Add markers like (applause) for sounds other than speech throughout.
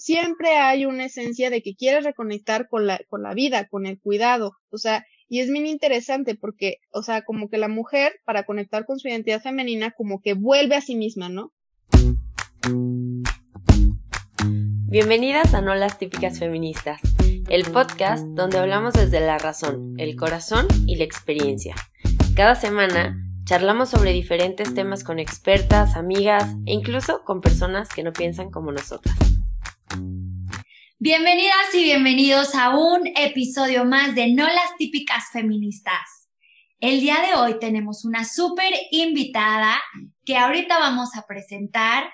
siempre hay una esencia de que quieres reconectar con la, con la vida, con el cuidado, o sea, y es bien interesante porque, o sea, como que la mujer, para conectar con su identidad femenina, como que vuelve a sí misma, ¿no? Bienvenidas a No las típicas feministas, el podcast donde hablamos desde la razón, el corazón y la experiencia. Cada semana Charlamos sobre diferentes temas con expertas, amigas e incluso con personas que no piensan como nosotras. Bienvenidas y bienvenidos a un episodio más de No las típicas feministas. El día de hoy tenemos una súper invitada que ahorita vamos a presentar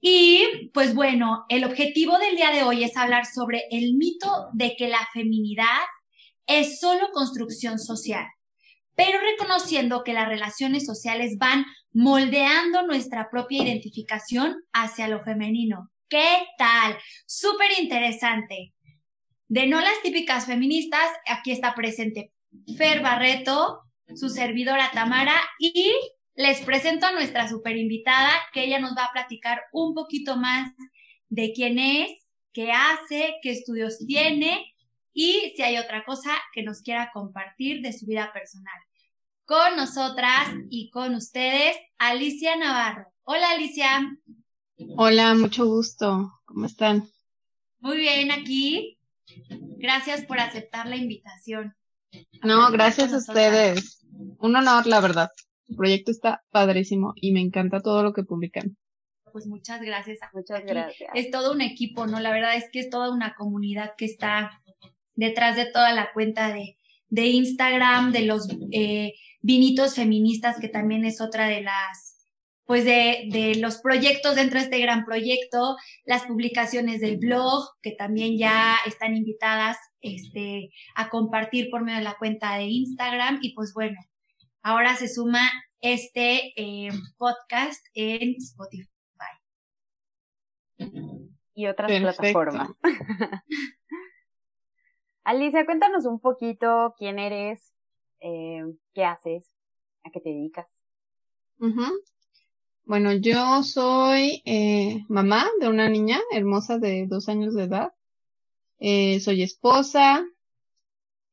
y pues bueno, el objetivo del día de hoy es hablar sobre el mito de que la feminidad es solo construcción social pero reconociendo que las relaciones sociales van moldeando nuestra propia identificación hacia lo femenino. ¿Qué tal? Súper interesante. De no las típicas feministas, aquí está presente Fer Barreto, su servidora Tamara y les presento a nuestra super invitada que ella nos va a platicar un poquito más de quién es, qué hace, qué estudios tiene y si hay otra cosa que nos quiera compartir de su vida personal. Con nosotras y con ustedes, Alicia Navarro. Hola Alicia. Hola, mucho gusto. ¿Cómo están? Muy bien, aquí. Gracias por aceptar la invitación. No, gracias a ustedes. Un honor, la verdad. El proyecto está padrísimo y me encanta todo lo que publican. Pues muchas gracias. Muchas gracias. Es todo un equipo, ¿no? La verdad es que es toda una comunidad que está detrás de toda la cuenta de, de Instagram, de los eh, vinitos feministas, que también es otra de las, pues de, de los proyectos dentro de este gran proyecto, las publicaciones del blog, que también ya están invitadas este, a compartir por medio de la cuenta de Instagram. Y pues bueno, ahora se suma este eh, podcast en Spotify. Y otras plataformas. (laughs) Alicia, cuéntanos un poquito quién eres, eh, qué haces, a qué te dedicas. Bueno, yo soy eh, mamá de una niña hermosa de dos años de edad. Eh, soy esposa.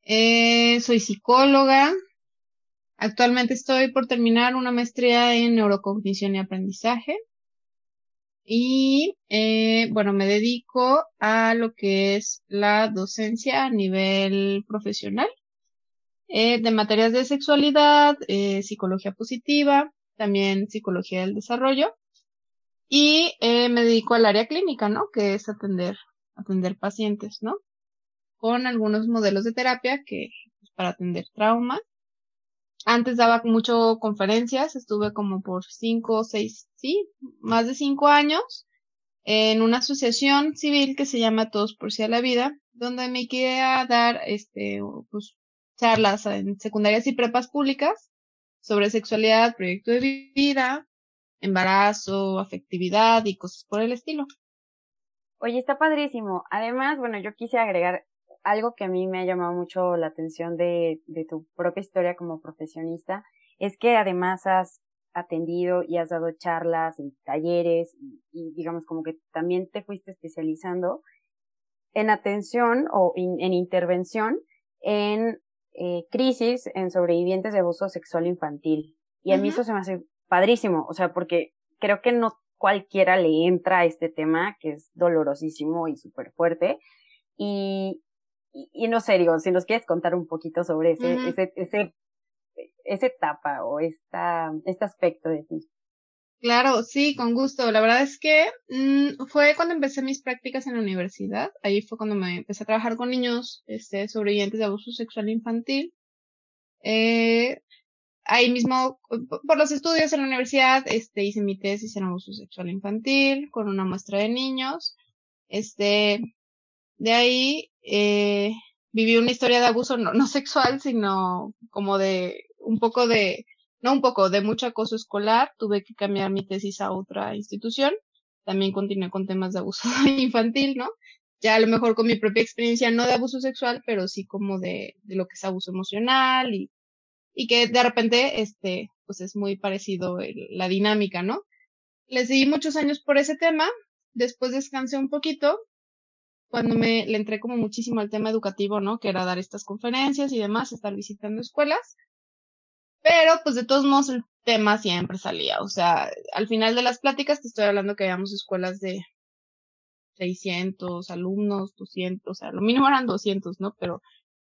Eh, soy psicóloga. Actualmente estoy por terminar una maestría en neurocognición y aprendizaje. Y eh, bueno, me dedico a lo que es la docencia a nivel profesional eh, de materias de sexualidad, eh, psicología positiva, también psicología del desarrollo. Y eh, me dedico al área clínica, ¿no? Que es atender, atender pacientes, ¿no? Con algunos modelos de terapia que pues, para atender trauma antes daba mucho conferencias, estuve como por cinco o seis, sí, más de cinco años en una asociación civil que se llama Todos por sí a la vida, donde me quería dar, este, pues, charlas en secundarias y prepas públicas sobre sexualidad, proyecto de vida, embarazo, afectividad y cosas por el estilo. Oye, está padrísimo. Además, bueno, yo quise agregar algo que a mí me ha llamado mucho la atención de, de tu propia historia como profesionista es que además has atendido y has dado charlas en talleres y, digamos como que también te fuiste especializando en atención o en intervención en eh, crisis en sobrevivientes de abuso sexual infantil. Y a mí eso se me hace padrísimo, o sea, porque creo que no cualquiera le entra a este tema que es dolorosísimo y súper fuerte. Y, y, no sé, digo, si nos quieres contar un poquito sobre ese, ese, ese, esa etapa o esta, este aspecto de ti. Claro, sí, con gusto. La verdad es que mm, fue cuando empecé mis prácticas en la universidad. Ahí fue cuando me empecé a trabajar con niños este, sobrevivientes de abuso sexual infantil. Eh, ahí mismo, por los estudios en la universidad, este, hice mi tesis en abuso sexual infantil con una muestra de niños. Este, de ahí eh, viví una historia de abuso no, no sexual, sino como de un poco de, no un poco, de mucho acoso escolar. Tuve que cambiar mi tesis a otra institución. También continué con temas de abuso (laughs) infantil, ¿no? Ya a lo mejor con mi propia experiencia, no de abuso sexual, pero sí como de, de lo que es abuso emocional y, y que de repente, este, pues es muy parecido la dinámica, ¿no? Le seguí muchos años por ese tema. Después descansé un poquito cuando me le entré como muchísimo al tema educativo, ¿no? Que era dar estas conferencias y demás, estar visitando escuelas. Pero pues de todos modos el tema siempre salía. O sea, al final de las pláticas te estoy hablando que habíamos escuelas de 600 alumnos, 200, o sea, lo mínimo eran 200, ¿no? Pero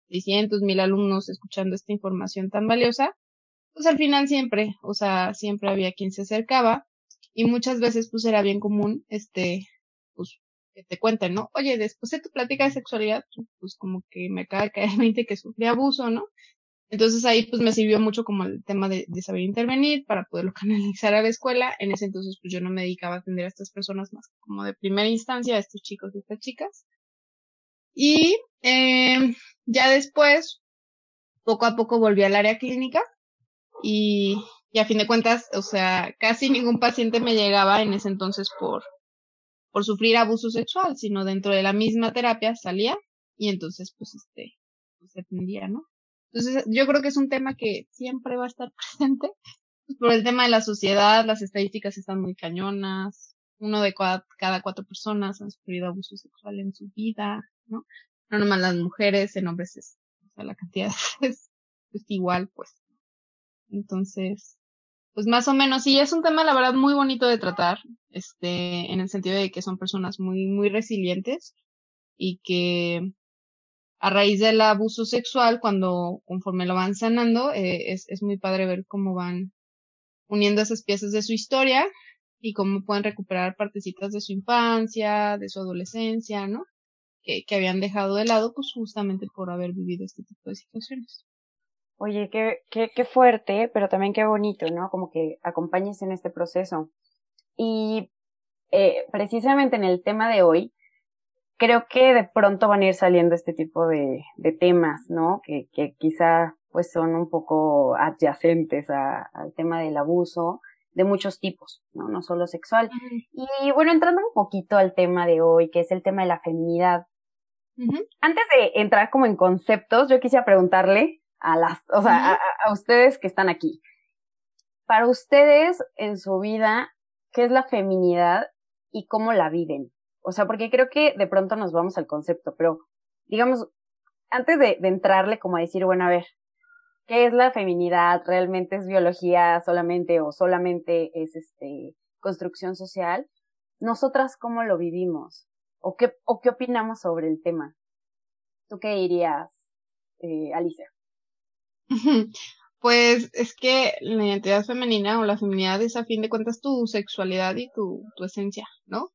600, mil alumnos escuchando esta información tan valiosa, pues al final siempre, o sea, siempre había quien se acercaba y muchas veces pues era bien común, este, pues que te cuenten, ¿no? Oye, después de tu plática de sexualidad, pues como que me acaba de caer (laughs) 20 que sufrí abuso, ¿no? Entonces ahí pues me sirvió mucho como el tema de, saber intervenir para poderlo (laughs) canalizar a la escuela. En ese entonces pues yo no me dedicaba a atender a estas personas más como de primera instancia, a estos chicos y estas chicas. Y eh, ya después, poco a poco volví al área clínica y, y a fin de cuentas, o sea, casi ningún paciente me llegaba en ese entonces por, por sufrir abuso sexual, sino dentro de la misma terapia salía y entonces pues este, pues atendía, ¿no? Entonces, yo creo que es un tema que siempre va a estar (laughs) presente. Pues, por el tema de la sociedad, las estadísticas están muy cañonas. Uno de cada, cada cuatro personas han sufrido abuso sexual en su vida, ¿no? No nomás las mujeres, en hombres es, o sea, la cantidad (laughs) es, es igual, pues. Entonces, pues más o menos, sí, es un tema, la verdad, muy bonito de tratar, este, en el sentido de que son personas muy, muy resilientes y que a raíz del abuso sexual, cuando conforme lo van sanando, eh, es, es muy padre ver cómo van uniendo esas piezas de su historia y cómo pueden recuperar partecitas de su infancia, de su adolescencia, ¿no? Que, que habían dejado de lado, pues justamente por haber vivido este tipo de situaciones. Oye, qué, qué, qué fuerte, pero también qué bonito, ¿no? Como que acompañes en este proceso. Y eh, precisamente en el tema de hoy, creo que de pronto van a ir saliendo este tipo de, de temas, ¿no? Que, que quizá pues son un poco adyacentes a, al tema del abuso de muchos tipos, ¿no? No solo sexual. Y bueno, entrando un poquito al tema de hoy, que es el tema de la feminidad. Antes de entrar como en conceptos, yo quisiera preguntarle a las, o sea, a, a ustedes que están aquí. Para ustedes en su vida, ¿qué es la feminidad y cómo la viven? O sea, porque creo que de pronto nos vamos al concepto, pero digamos, antes de, entrarle como a decir, bueno, a ver, ¿qué es la feminidad? ¿Realmente es biología solamente o solamente es este construcción social? Nosotras cómo lo vivimos o qué o qué opinamos sobre el tema. ¿Tú qué dirías, eh, Alicia? (laughs) Pues es que la identidad femenina o la feminidad es a fin de cuentas tu sexualidad y tu, tu esencia, ¿no?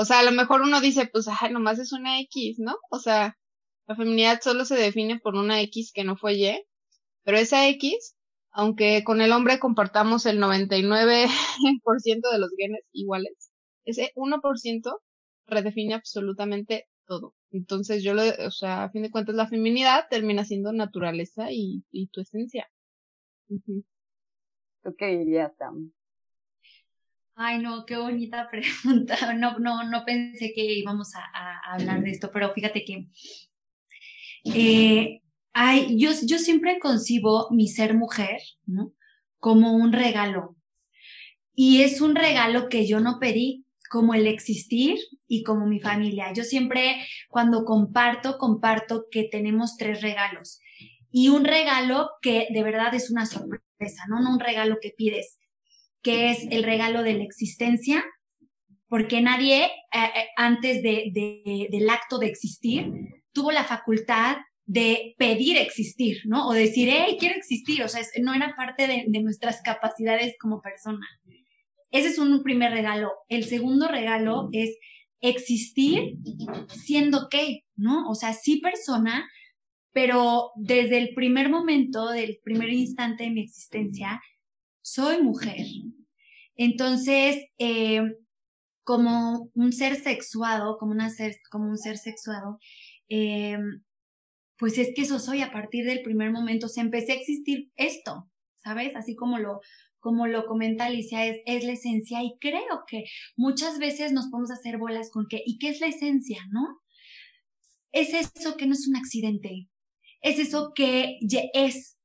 O sea, a lo mejor uno dice, pues, ay, nomás es una X, ¿no? O sea, la feminidad solo se define por una X que no fue Y, pero esa X, aunque con el hombre compartamos el 99% de los genes iguales, ese 1% redefine absolutamente todo. Entonces yo lo, o sea, a fin de cuentas la feminidad termina siendo naturaleza y, y tu esencia. ¿Tú qué dirías, Tam? Ay, no, qué bonita (laughs) pregunta. No, no, no pensé que íbamos a, hablar de esto, pero fíjate que eh, ay, yo, yo siempre concibo mi ser mujer. Como un regalo. Y es un regalo que yo no pedí, como el existir y como mi familia. Yo siempre, cuando comparto, comparto que tenemos tres regalos. Y un regalo que de verdad es una sorpresa. No un regalo que pides que es el regalo de la existencia, porque nadie eh, eh, antes de, de, del acto de existir tuvo la facultad de pedir existir, ¿no? O decir, hey, quiero existir, o sea, no era parte de, de nuestras capacidades como persona. Ese es un primer regalo. El segundo regalo es existir siendo qué, ¿no? O sea, sí persona, pero desde el primer momento, del primer instante de mi existencia, soy mujer. Entonces, eh, como un ser sexuado, como, ser, como un ser sexuado, eh, pues es que eso soy a partir del primer momento. Se empecé a existir esto, ¿sabes? Así como lo, como lo comenta Alicia, es, es la esencia y creo que muchas veces nos podemos hacer bolas con que, ¿y qué es la esencia, no? Es eso que no es un accidente, es eso que es,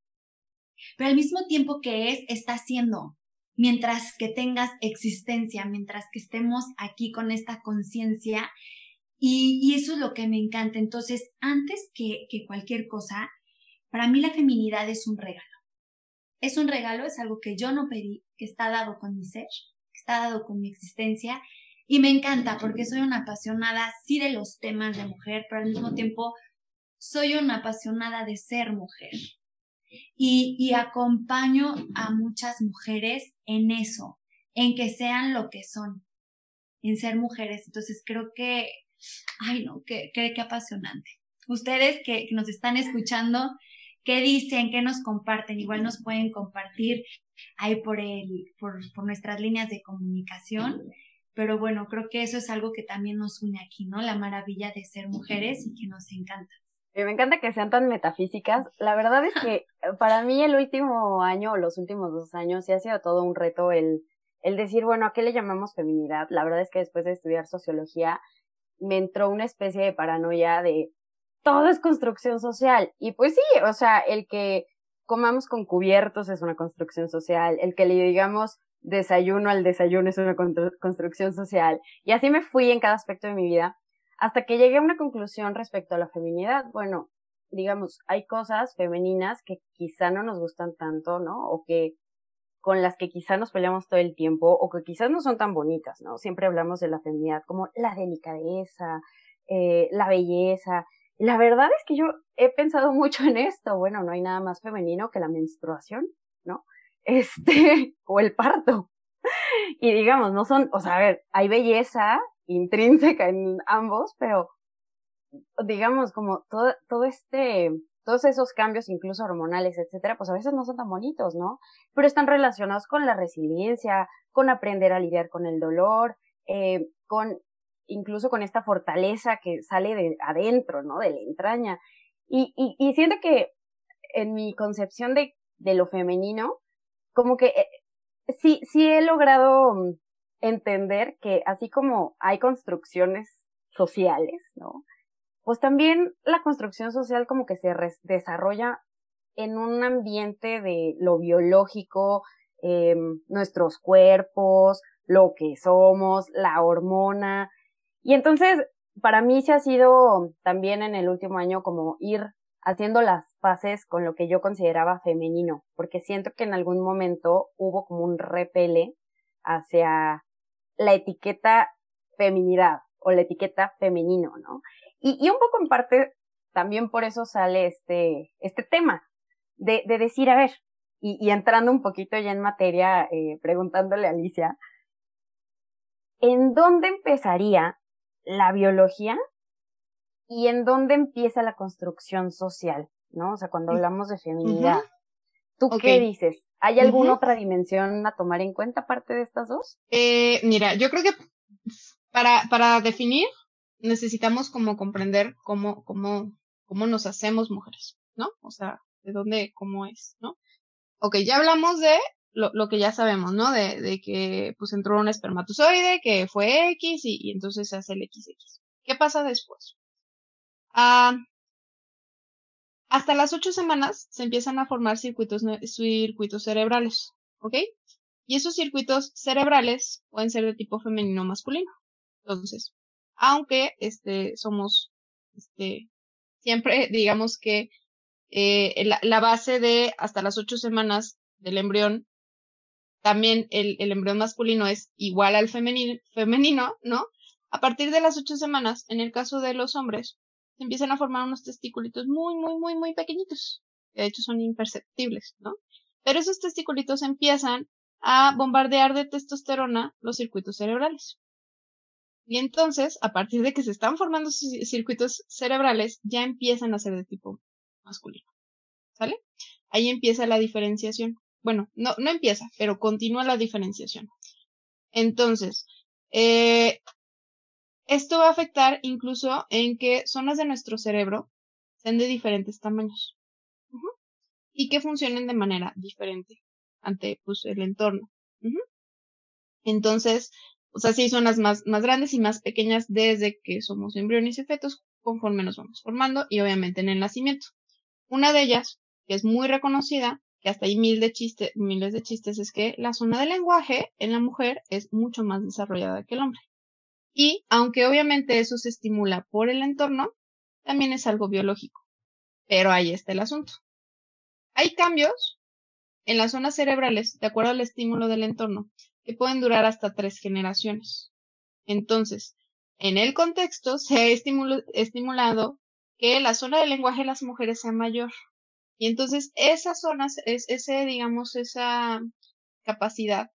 pero al mismo tiempo que es, está siendo. Mientras que tengas existencia, mientras que estemos aquí con esta conciencia Y, eso es lo que me encanta. Entonces, antes que, que cualquier cosa, para mí la feminidad es un regalo. Es un regalo, es algo que yo no pedí, que está dado con mi ser, que está dado con mi existencia. Y me encanta porque soy una apasionada, sí, de los temas de mujer, pero al mismo tiempo soy una apasionada de ser mujer. Y, y acompaño a muchas mujeres en eso, en que sean lo que son, en ser mujeres. Entonces creo que, ay no, qué, qué, qué apasionante. Ustedes que, que nos están escuchando, ¿qué dicen? ¿Qué nos comparten? Igual nos pueden compartir ahí por el, por, por nuestras líneas de comunicación. Pero bueno, creo que eso es algo que también nos une aquí, ¿no? La maravilla de ser mujeres y que nos encanta. Me encanta que sean tan metafísicas. La verdad es que (laughs) para mí el último año o los últimos dos años sí ha sido todo un reto el, el decir, bueno, ¿a qué le llamamos feminidad? La verdad es que después de estudiar sociología me entró una especie de paranoia de todo es construcción social. Y pues sí, o sea, el que comamos con cubiertos es una construcción social, el que le digamos desayuno al desayuno es una construcción social. Y así me fui en cada aspecto de mi vida hasta que llegué a una conclusión respecto a la feminidad. Bueno, digamos, hay cosas femeninas que quizá no nos gustan tanto, ¿no? O que con las que quizá nos peleamos todo el tiempo o que quizás no son tan bonitas, ¿no? Siempre hablamos de la feminidad como la delicadeza, eh, la belleza. La verdad es que yo he pensado (laughs) mucho en esto. Bueno, no hay nada más femenino que la menstruación, ¿no? (laughs) Este, o el parto. Y digamos, no son, o sea, a ver, hay belleza intrínseca en ambos, pero digamos como todo, todo este, todos esos cambios, incluso hormonales, etcétera, pues a veces no son tan bonitos, ¿no? Pero están relacionados con la resiliencia, con aprender a lidiar con el dolor, eh, con incluso con esta fortaleza que sale de adentro, ¿no? De la entraña. Y, siento que en mi concepción de, de lo femenino, como que eh, sí, sí he logrado mm, entender que así como hay construcciones sociales, ¿no? Pues también la construcción social como que se desarrolla en un ambiente de lo biológico, eh, nuestros cuerpos, lo que somos, la hormona. Y entonces, para mí se ha sido también en el último año como ir haciendo las paces con lo que yo consideraba femenino, porque siento que en algún momento hubo como un repele hacia la etiqueta feminidad o la etiqueta femenino, ¿no? Y, y un poco en parte también por eso sale este, este tema de, de decir, a ver, y, y, entrando un poquito ya en materia, eh, preguntándole a Alicia, ¿en dónde empezaría la biología y en dónde empieza la construcción social? ¿No? O sea, cuando hablamos de feminidad. ¿Tú qué dices? ¿Hay alguna otra dimensión a tomar en cuenta aparte de estas dos? Eh, mira, yo creo que para, para definir necesitamos como comprender cómo, cómo, cómo nos hacemos mujeres, ¿no? O sea, de dónde, cómo es, ¿no? Ok, ya hablamos de lo, lo que ya sabemos, ¿no? De, de que pues entró un espermatozoide que fue X y, y entonces se hace el XX. ¿Qué pasa después? Ah, hasta las ocho semanas se empiezan a formar circuitos, circuitos cerebrales, ¿ok? Y esos circuitos cerebrales pueden ser de tipo femenino o masculino. Entonces, aunque este somos este siempre (laughs) digamos que eh, la, la, base de hasta las ocho semanas del embrión también el, el embrión masculino es igual al femenino, femenino, ¿no? A partir de las ocho semanas, en el caso de los hombres, se empiezan a formar unos testiculitos muy, muy, muy, muy pequeñitos. de hecho son imperceptibles, ¿no? Pero esos testiculitos empiezan a bombardear de testosterona los circuitos cerebrales. Y entonces, a partir de que se están formando circuitos cerebrales, ya empiezan a ser de tipo masculino. ¿Sale? Ahí empieza la diferenciación. Bueno, no, no empieza, pero continúa la diferenciación. Entonces, eh, esto va a afectar incluso en que zonas de nuestro cerebro sean de diferentes tamaños y que funcionen de manera diferente ante pues, el entorno. Entonces, o sea, sí, zonas más, más grandes y más pequeñas desde que somos embriones y fetos conforme nos vamos formando y obviamente en el nacimiento. Una de ellas, que es muy reconocida, que hasta hay mil de miles de chistes, es que la zona del lenguaje en la mujer es mucho más desarrollada que el hombre. Y aunque obviamente eso se estimula por el entorno, también es algo biológico. Pero ahí está el asunto. Hay cambios en las zonas cerebrales, de acuerdo al estímulo del entorno, que pueden durar hasta tres generaciones. Entonces, en el contexto (laughs) se ha estimulado que la zona del lenguaje de las mujeres sea mayor. Y entonces esas zonas, es, ese, digamos, esa capacidad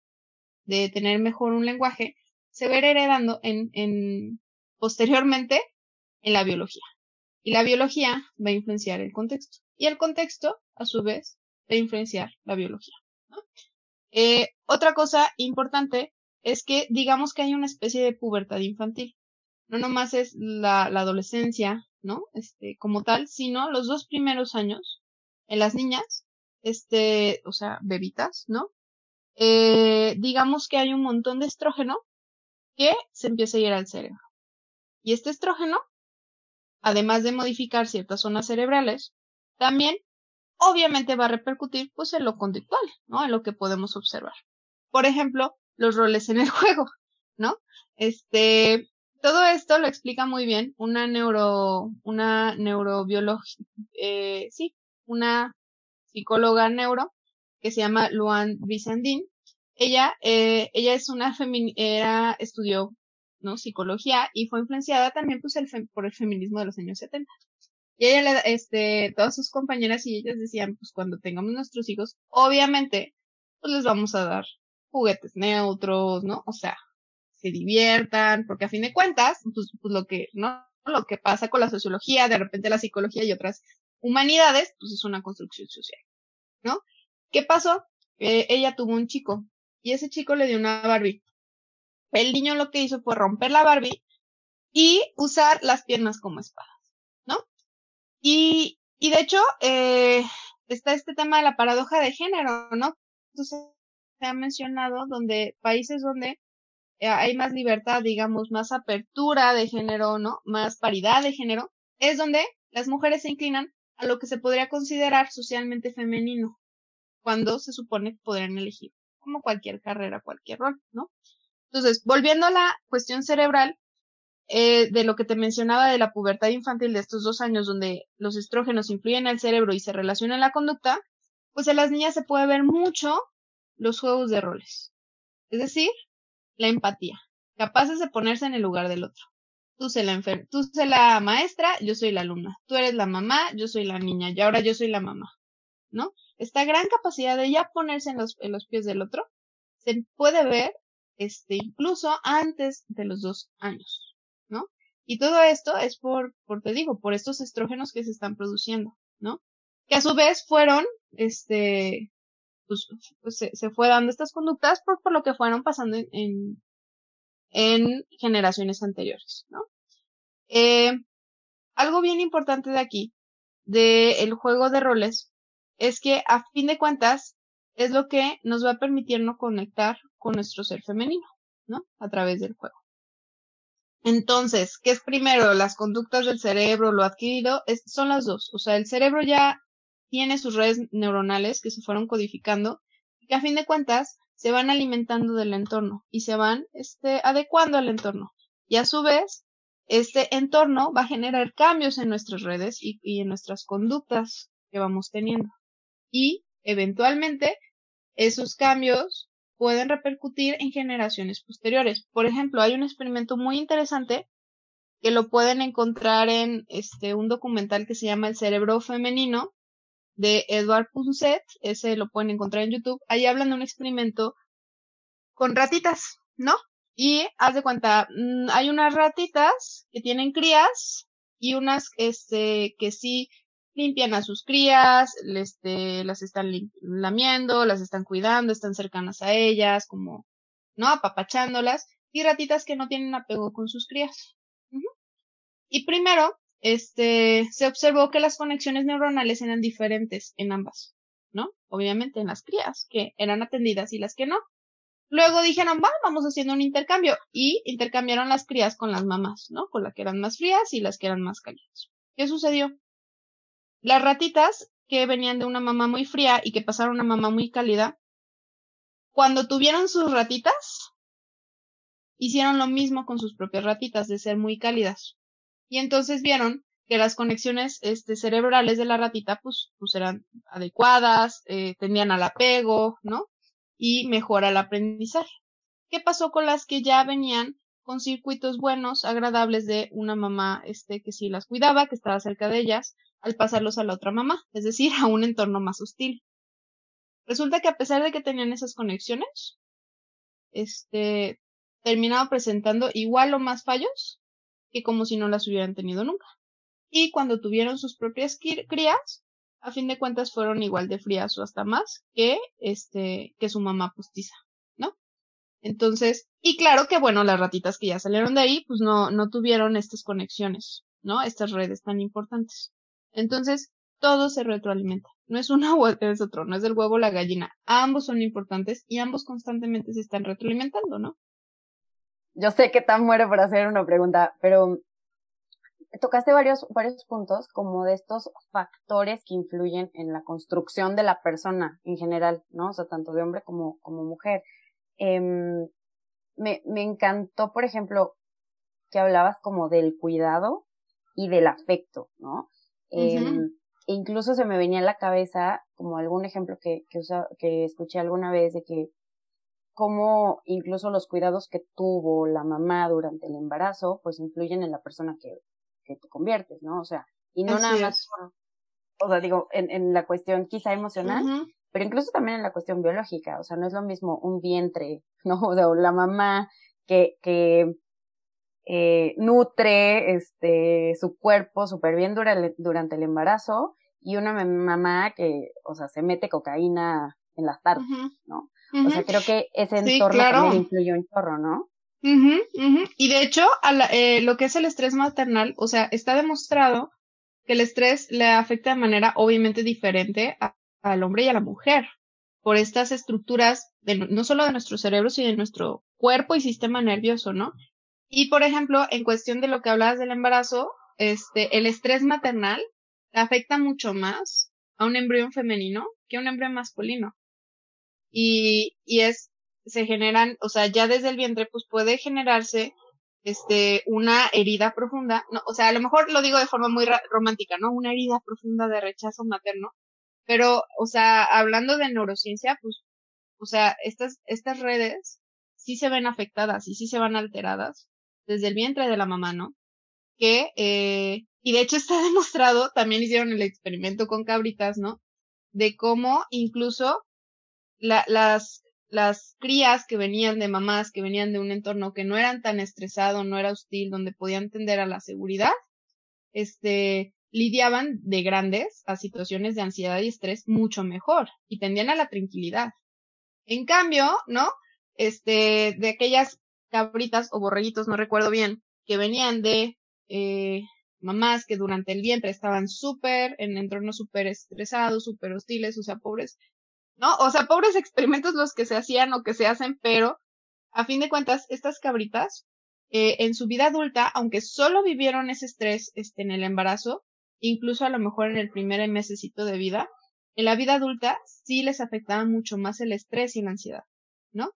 de tener mejor un lenguaje, se verá heredando en, en, posteriormente en la biología. Y la biología va a influenciar el contexto. Y el contexto, a su vez, va a influenciar la biología. Eh, otra cosa importante es que digamos que hay una especie de pubertad infantil. No nomás es la, adolescencia, ¿no? Este, como tal, sino los dos primeros años en las niñas, este, o sea, bebitas, ¿no? Eh, digamos que hay un montón de estrógeno que se empieza a ir al cerebro. Y este estrógeno, además de modificar ciertas zonas cerebrales, también obviamente va a repercutir pues en lo conductual, ¿no? En lo que podemos observar. Por ejemplo, los roles en el (laughs) juego, ¿no? Este, todo esto lo explica muy bien una neuro, una neurobiología, eh, sí, una psicóloga neuro que se llama Luan Bizandín. Ella, eh, ella es una era, estudió, ¿no? Psicología y fue influenciada también pues el por el feminismo de los años 70. Y ella, este, todas sus compañeras y ellas decían, pues cuando tengamos nuestros hijos, obviamente, pues les vamos a dar juguetes neutros, ¿no? O sea, se diviertan, porque a fin de cuentas, pues, pues lo que, ¿no? Lo que pasa con la sociología, de repente la psicología y otras humanidades, pues es una construcción social, ¿no? ¿Qué pasó? Eh, ella tuvo un chico y ese chico le dio una Barbie. El niño lo que hizo fue romper la Barbie y usar las piernas como espadas, ¿no? Y, y de hecho, eh, está este tema de la paradoja de género, ¿no? Entonces, se ha mencionado donde países donde eh, hay más libertad, digamos, más apertura de género, ¿no? Más paridad de género, es donde las mujeres se inclinan a lo que se podría considerar socialmente femenino, cuando se supone que podrían elegir, como cualquier carrera, cualquier rol, ¿no? Entonces, volviendo a la cuestión cerebral, eh, de lo que te mencionaba de la pubertad infantil de estos dos años, donde los estrógenos influyen en el cerebro y se relacionan la conducta, pues en las niñas se puede ver mucho los juegos de roles. Es decir, la empatía, capaces de ponerse en el lugar del otro. Tú sé la la maestra, yo soy la alumna. Tú eres la mamá, yo soy la niña, y ahora yo soy la mamá. ¿No? Esta gran capacidad de ya ponerse en los, en los pies del otro se puede ver, este, incluso antes de los dos años. ¿no? Y todo esto es por, por, te digo, por estos estrógenos que se están produciendo, ¿no? Que a su vez fueron, este, pues, pues se, se, fue dando estas conductas por, por lo que fueron pasando en, en, en generaciones anteriores, ¿no? Eh, algo bien importante de aquí, de el juego de roles, es que a fin de cuentas es lo que nos va a permitirnos conectar con nuestro ser femenino, ¿no? A través del juego. Entonces, ¿qué es primero? Las conductas del cerebro, lo adquirido, son las dos. O sea, el cerebro ya tiene sus redes neuronales que se fueron codificando y que a fin de cuentas se van alimentando del entorno y se van este, adecuando al entorno. Y a su vez, este entorno va a generar cambios en nuestras redes y en nuestras conductas que vamos teniendo. Y eventualmente, esos cambios pueden repercutir en generaciones posteriores. Por ejemplo, hay un experimento muy interesante que lo pueden encontrar en este un documental que se llama El cerebro femenino de Edward Punset, ese lo pueden encontrar en YouTube. Ahí hablan de un experimento con ratitas, ¿no? Y haz de cuenta, mm, hay unas ratitas que tienen crías y unas este que sí limpian a sus crías, este, las están lamiendo, las están cuidando, están cercanas a ellas, como, ¿no? Apapachándolas, y ratitas que no tienen apego con sus crías. Y primero, este, se observó que las conexiones neuronales eran diferentes en ambas, ¿no? Obviamente en las crías, que eran atendidas y las que no. Luego dijeron, va, vamos haciendo un intercambio, y intercambiaron las crías con las mamás, ¿no? Con las que eran más frías y las que eran más cálidas. ¿Qué sucedió? Las ratitas que venían de una mamá muy fría y que pasaron a una mamá muy cálida, cuando tuvieron sus ratitas, hicieron lo mismo con sus propias ratitas, de ser muy cálidas. Y entonces vieron que las conexiones este, cerebrales de la ratita pues, pues eran adecuadas, eh, tendían al apego, ¿no? Y mejora el aprendizaje. ¿Qué pasó con las que ya venían con circuitos buenos, agradables de una mamá este, que sí las cuidaba, que estaba cerca de ellas, al pasarlos a la otra mamá, es decir, a un entorno más hostil? Resulta que a pesar de que tenían esas conexiones, este, terminaba presentando igual o más fallos que como si no las hubieran tenido nunca. Y cuando tuvieron sus propias crías, a fin de cuentas fueron igual de frías o hasta más que este, que su mamá postiza, ¿no? Entonces, y claro que bueno, las ratitas que ya salieron de ahí, pues no, no tuvieron estas conexiones, ¿no? Estas redes tan importantes. Entonces, todo se retroalimenta. No es una (laughs) o es otro, no es del huevo la gallina. Ambos son importantes y ambos constantemente se están retroalimentando, ¿no? Yo sé que tan muere por hacer una pregunta, pero tocaste varios, varios puntos como de estos factores que influyen en la construcción de la persona en general, ¿no? O sea, tanto de hombre como, como mujer. Em, me, me encantó, por ejemplo, que hablabas como del cuidado y del afecto, ¿no? Em, e incluso se me venía en la cabeza como algún ejemplo que, que, usa, que escuché alguna vez de que cómo incluso los cuidados que tuvo la mamá durante el embarazo, pues influyen en la persona que, que te conviertes, ¿no? O sea, y no nada más, o sea, digo, en, en la cuestión quizá emocional, pero incluso también en la cuestión biológica, o sea, no es lo mismo un vientre, (laughs) ¿no? O sea, la mamá que, que eh, nutre este su cuerpo súper bien durante, durante el embarazo y una mamá que, o sea, se mete cocaína en las tardes, ¿no? O sea, creo que ese entorno también influye un chorro, ¿no? Y de hecho, eh, lo que es el estrés maternal, o sea, está demostrado que el estrés le afecta de manera obviamente diferente al hombre y a la mujer por estas estructuras de, no solo de nuestro cerebro, sino de nuestro cuerpo y sistema nervioso, ¿no? Y por ejemplo, en cuestión de lo que hablabas del embarazo, este, el estrés maternal afecta mucho más a un embrión femenino que a un embrión masculino y, y es, se generan, o sea, ya desde el vientre, pues puede generarse, este, una herida profunda, no, o sea, a lo mejor lo digo de forma muy romántica, ¿no? Una herida profunda de rechazo materno, pero, o sea, hablando de neurociencia, pues, o sea, estas, estas redes sí se ven afectadas y sí se van alteradas desde el vientre de la mamá, ¿no? Que, eh, y de hecho está (laughs) demostrado, también hicieron el experimento con cabritas, ¿no? De cómo incluso la, las, las crías que venían de mamás, que venían de un entorno que no eran tan estresado, no era hostil, donde podían tender a la seguridad, este, lidiaban de grandes a situaciones de ansiedad y estrés mucho mejor y tendían a la tranquilidad. En cambio, ¿no? Este, de aquellas cabritas o borreguitos, no recuerdo bien, que venían de eh, mamás que durante el vientre estaban súper, en entornos súper estresados, súper hostiles, o sea, pobres ¿no? O sea, pobres (laughs) experimentos los que se hacían o que se hacen, pero a fin de cuentas, estas cabritas, eh, en su vida adulta, aunque solo vivieron ese estrés este, en el embarazo, incluso a lo mejor en el primer mesecito de vida, en la vida adulta sí les afectaba mucho más el estrés y la ansiedad, ¿no?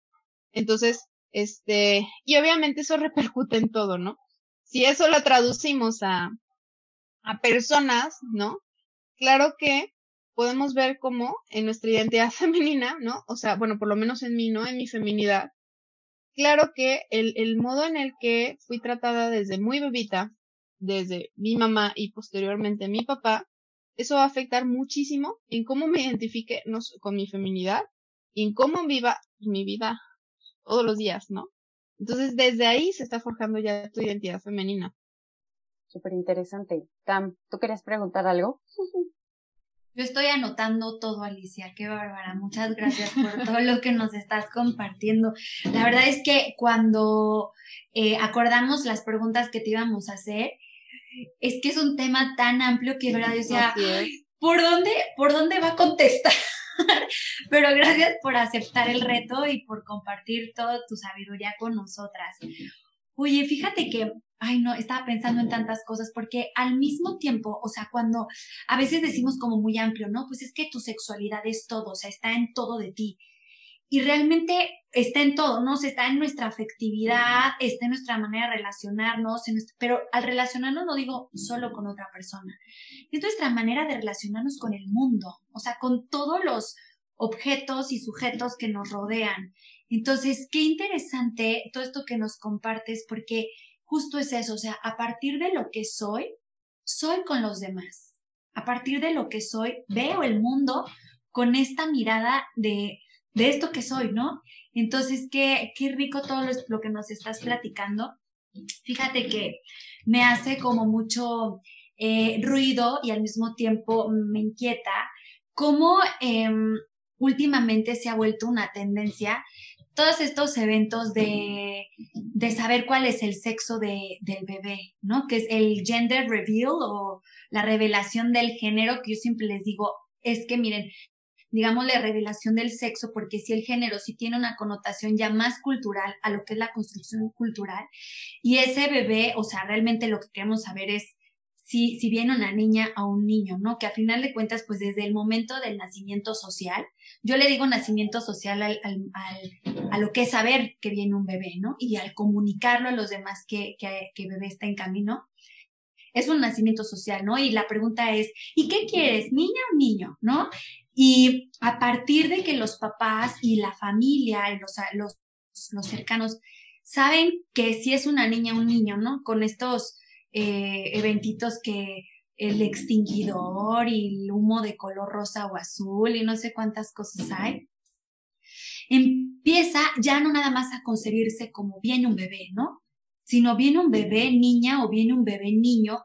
Entonces, este, y obviamente eso repercute en todo, ¿no? Si eso lo traducimos a, a personas, ¿no? Claro que podemos ver cómo en nuestra identidad (laughs) femenina, ¿no? O sea, bueno, por lo menos en mí, ¿no? En mi feminidad. Claro que el, el modo en el que fui tratada desde muy bebita, desde mi mamá y posteriormente mi papá, eso va a afectar muchísimo en cómo me identifique con mi feminidad y en cómo viva mi vida todos los días, ¿no? Entonces, desde ahí se está forjando ya tu identidad femenina. Súper interesante. Cam, ¿tú querías preguntar algo? (laughs) Yo estoy anotando todo, Alicia. Qué bárbara. Muchas gracias por todo lo que nos estás compartiendo. La verdad es que cuando eh, acordamos las preguntas que te íbamos a hacer, es que es un tema tan amplio que, ¿verdad? Yo decía, ¿por dónde, por dónde va a contestar? (laughs) Pero gracias por aceptar el reto y por compartir toda tu sabiduría con nosotras. Oye, fíjate que ay no, estaba pensando en tantas cosas, porque al mismo tiempo, o sea, cuando a veces decimos como muy amplio, ¿no? Pues es que tu sexualidad es todo, o sea, está en todo de ti. y realmente está en todo, ¿no? O está en nuestra afectividad, está en nuestra manera de relacionarnos, pero al relacionarnos no digo solo con otra persona, es nuestra manera de relacionarnos con el mundo, o sea, con todos los objetos y sujetos que nos rodean. Entonces, qué interesante todo esto que nos compartes, porque justo es eso, o sea, a partir de lo que soy, soy con los demás. A partir de lo que soy, veo el mundo con esta mirada de de esto que soy, ¿no? Entonces, qué, qué rico todo lo, que nos estás platicando. Fíjate que me hace como mucho eh, ruido y al mismo tiempo me inquieta cómo em, últimamente se ha vuelto una tendencia todos estos eventos de, de saber cuál es el sexo de, del bebé, ¿no? Que es el gender reveal o la revelación del género, que yo siempre les digo, es que miren, digamos, la revelación del sexo, porque si el género sí tiene una connotación ya más cultural a lo que es la construcción cultural, y ese bebé, o sea, realmente lo que queremos saber es si, viene una niña o un niño, ¿no? Que a final de cuentas, pues desde el momento del nacimiento social, yo le digo nacimiento social al, al, a lo que es saber que viene un bebé, ¿no? Y al comunicarlo a los demás que, que, bebé está en camino, es un nacimiento social, ¿no? Y la pregunta es, ¿y qué quieres, niña o niño, no? Y a partir de que los papás y la familia los, los, los cercanos saben que si es una niña o un niño, ¿no? Con estos eh, eventitos que el extinguidor y el humo de color rosa o azul y no sé cuántas cosas hay, empieza ya no nada más a concebirse como viene un bebé, ¿no? Sino viene un bebé niña o viene un bebé niño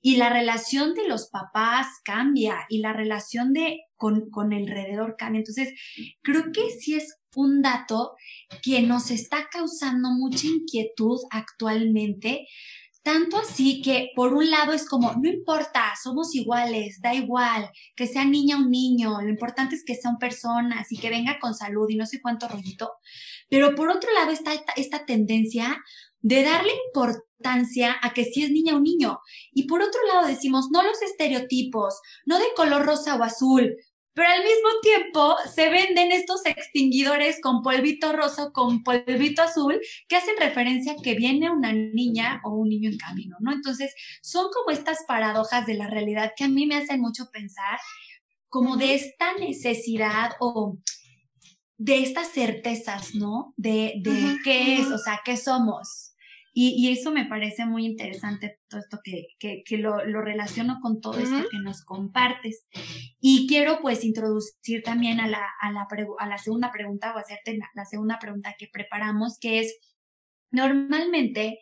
y la relación de los papás cambia y la relación de con, con el alrededor cambia. Entonces, creo que sí es un dato que nos está causando mucha inquietud actualmente, tanto así que por un lado es como, no importa, somos iguales, da igual, que sea niña o niño, lo importante es que sean personas y que venga con salud y no sé cuánto rollito. Pero por otro lado está esta, tendencia de darle importancia a que si es niña o niño. Y por otro lado decimos, no los estereotipos, no de color rosa o azul, pero al mismo tiempo se venden estos extinguidores con polvito rosa con polvito azul que hacen referencia a que viene una niña o un niño en camino, ¿no? Entonces, son como estas paradojas de la realidad que a mí me hacen mucho pensar como de esta necesidad o de estas certezas, ¿no? De, de qué es, o sea, qué somos. Y, y, eso me parece muy interesante, todo esto que, que, que lo, lo, relaciono con todo esto que nos compartes. Y quiero pues introducir también a la, a la, a la segunda pregunta o hacerte la, la segunda pregunta que preparamos, que es, normalmente,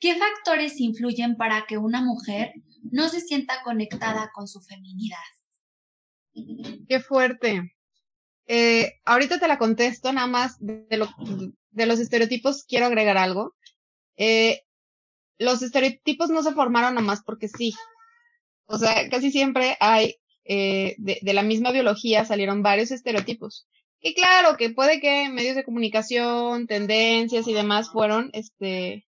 ¿qué factores influyen para que una mujer no se sienta conectada con su feminidad? Qué fuerte. Eh, ahorita te la contesto, nada más de, lo, de los estereotipos quiero agregar algo eh, los estereotipos no se formaron nomás porque sí. O sea, casi siempre hay, eh, de, la misma biología salieron varios estereotipos. Y claro que puede que medios de comunicación, tendencias y demás fueron, este,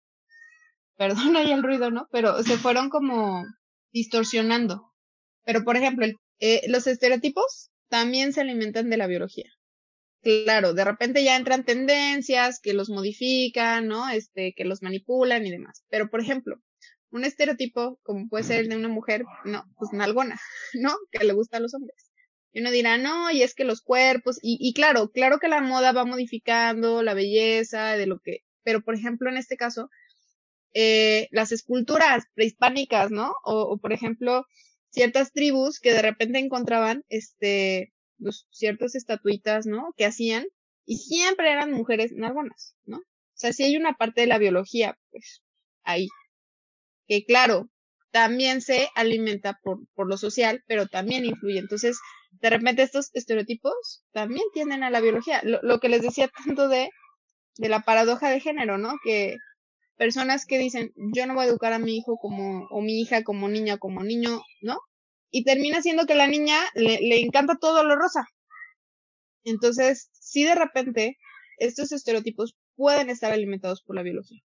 (laughs) perdón ahí el ruido, ¿no? Pero se fueron como distorsionando. Pero por ejemplo, el, eh, los estereotipos también se alimentan de la biología claro, de repente ya entran tendencias que los modifican, ¿no? Este, que los manipulan y demás. Pero, por ejemplo, un estereotipo, como puede ser el de una mujer, no, pues nalgona, (laughs) ¿no? Que le gusta a los hombres. Y uno dirá, no, y es que los cuerpos, y, y claro, claro que la moda va modificando la belleza de lo que, pero por ejemplo, en este caso, eh, las esculturas prehispánicas, ¿no? O, o por ejemplo, ciertas tribus que de repente encontraban, este, ciertas estatuitas, ¿no? Que hacían y siempre eran mujeres nargonas, ¿no? O sea, si hay una parte de la biología, pues ahí. Que claro, también se alimenta por, por lo social, pero también influye. Entonces, de repente estos estereotipos también tienden a la biología. Lo, lo que les decía (laughs) tanto de, de la paradoja de género, ¿no? Que personas que dicen, yo no voy a educar a mi hijo como, o mi hija como niña, como niño, ¿no? Y termina siendo que la niña le, le encanta todo lo rosa. Entonces, si de repente estos estereotipos pueden estar alimentados por la biología.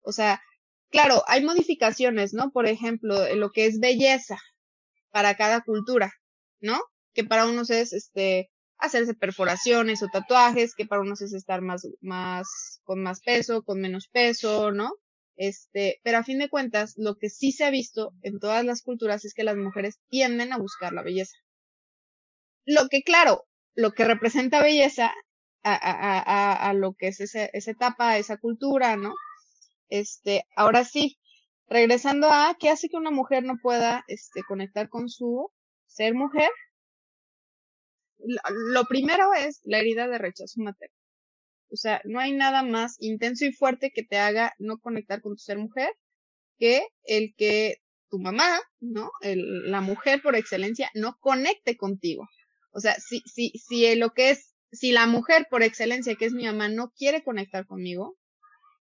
O sea, claro, hay modificaciones, ¿no? Por ejemplo, lo que es belleza para cada cultura, ¿no? Que para unos es, este, hacerse perforaciones o tatuajes, que para unos es estar más, más, con más peso, con menos peso, ¿no? Este, pero a fin de cuentas, lo que sí se ha visto en todas las culturas es que las mujeres tienden a buscar la belleza. Lo que, claro, lo que representa belleza a, a, a, lo que es esa, etapa, esa cultura, ¿no? Este, ahora sí, regresando a qué hace que una mujer no pueda, este, conectar con su ser mujer. Lo primero es la herida de rechazo materno. O sea, no hay nada más intenso y fuerte que te haga no conectar con tu ser mujer que el que tu mamá, ¿no? El, la mujer por excelencia no conecte contigo. O sea, si, si, si lo que es, si la mujer por excelencia que es mi mamá no quiere conectar conmigo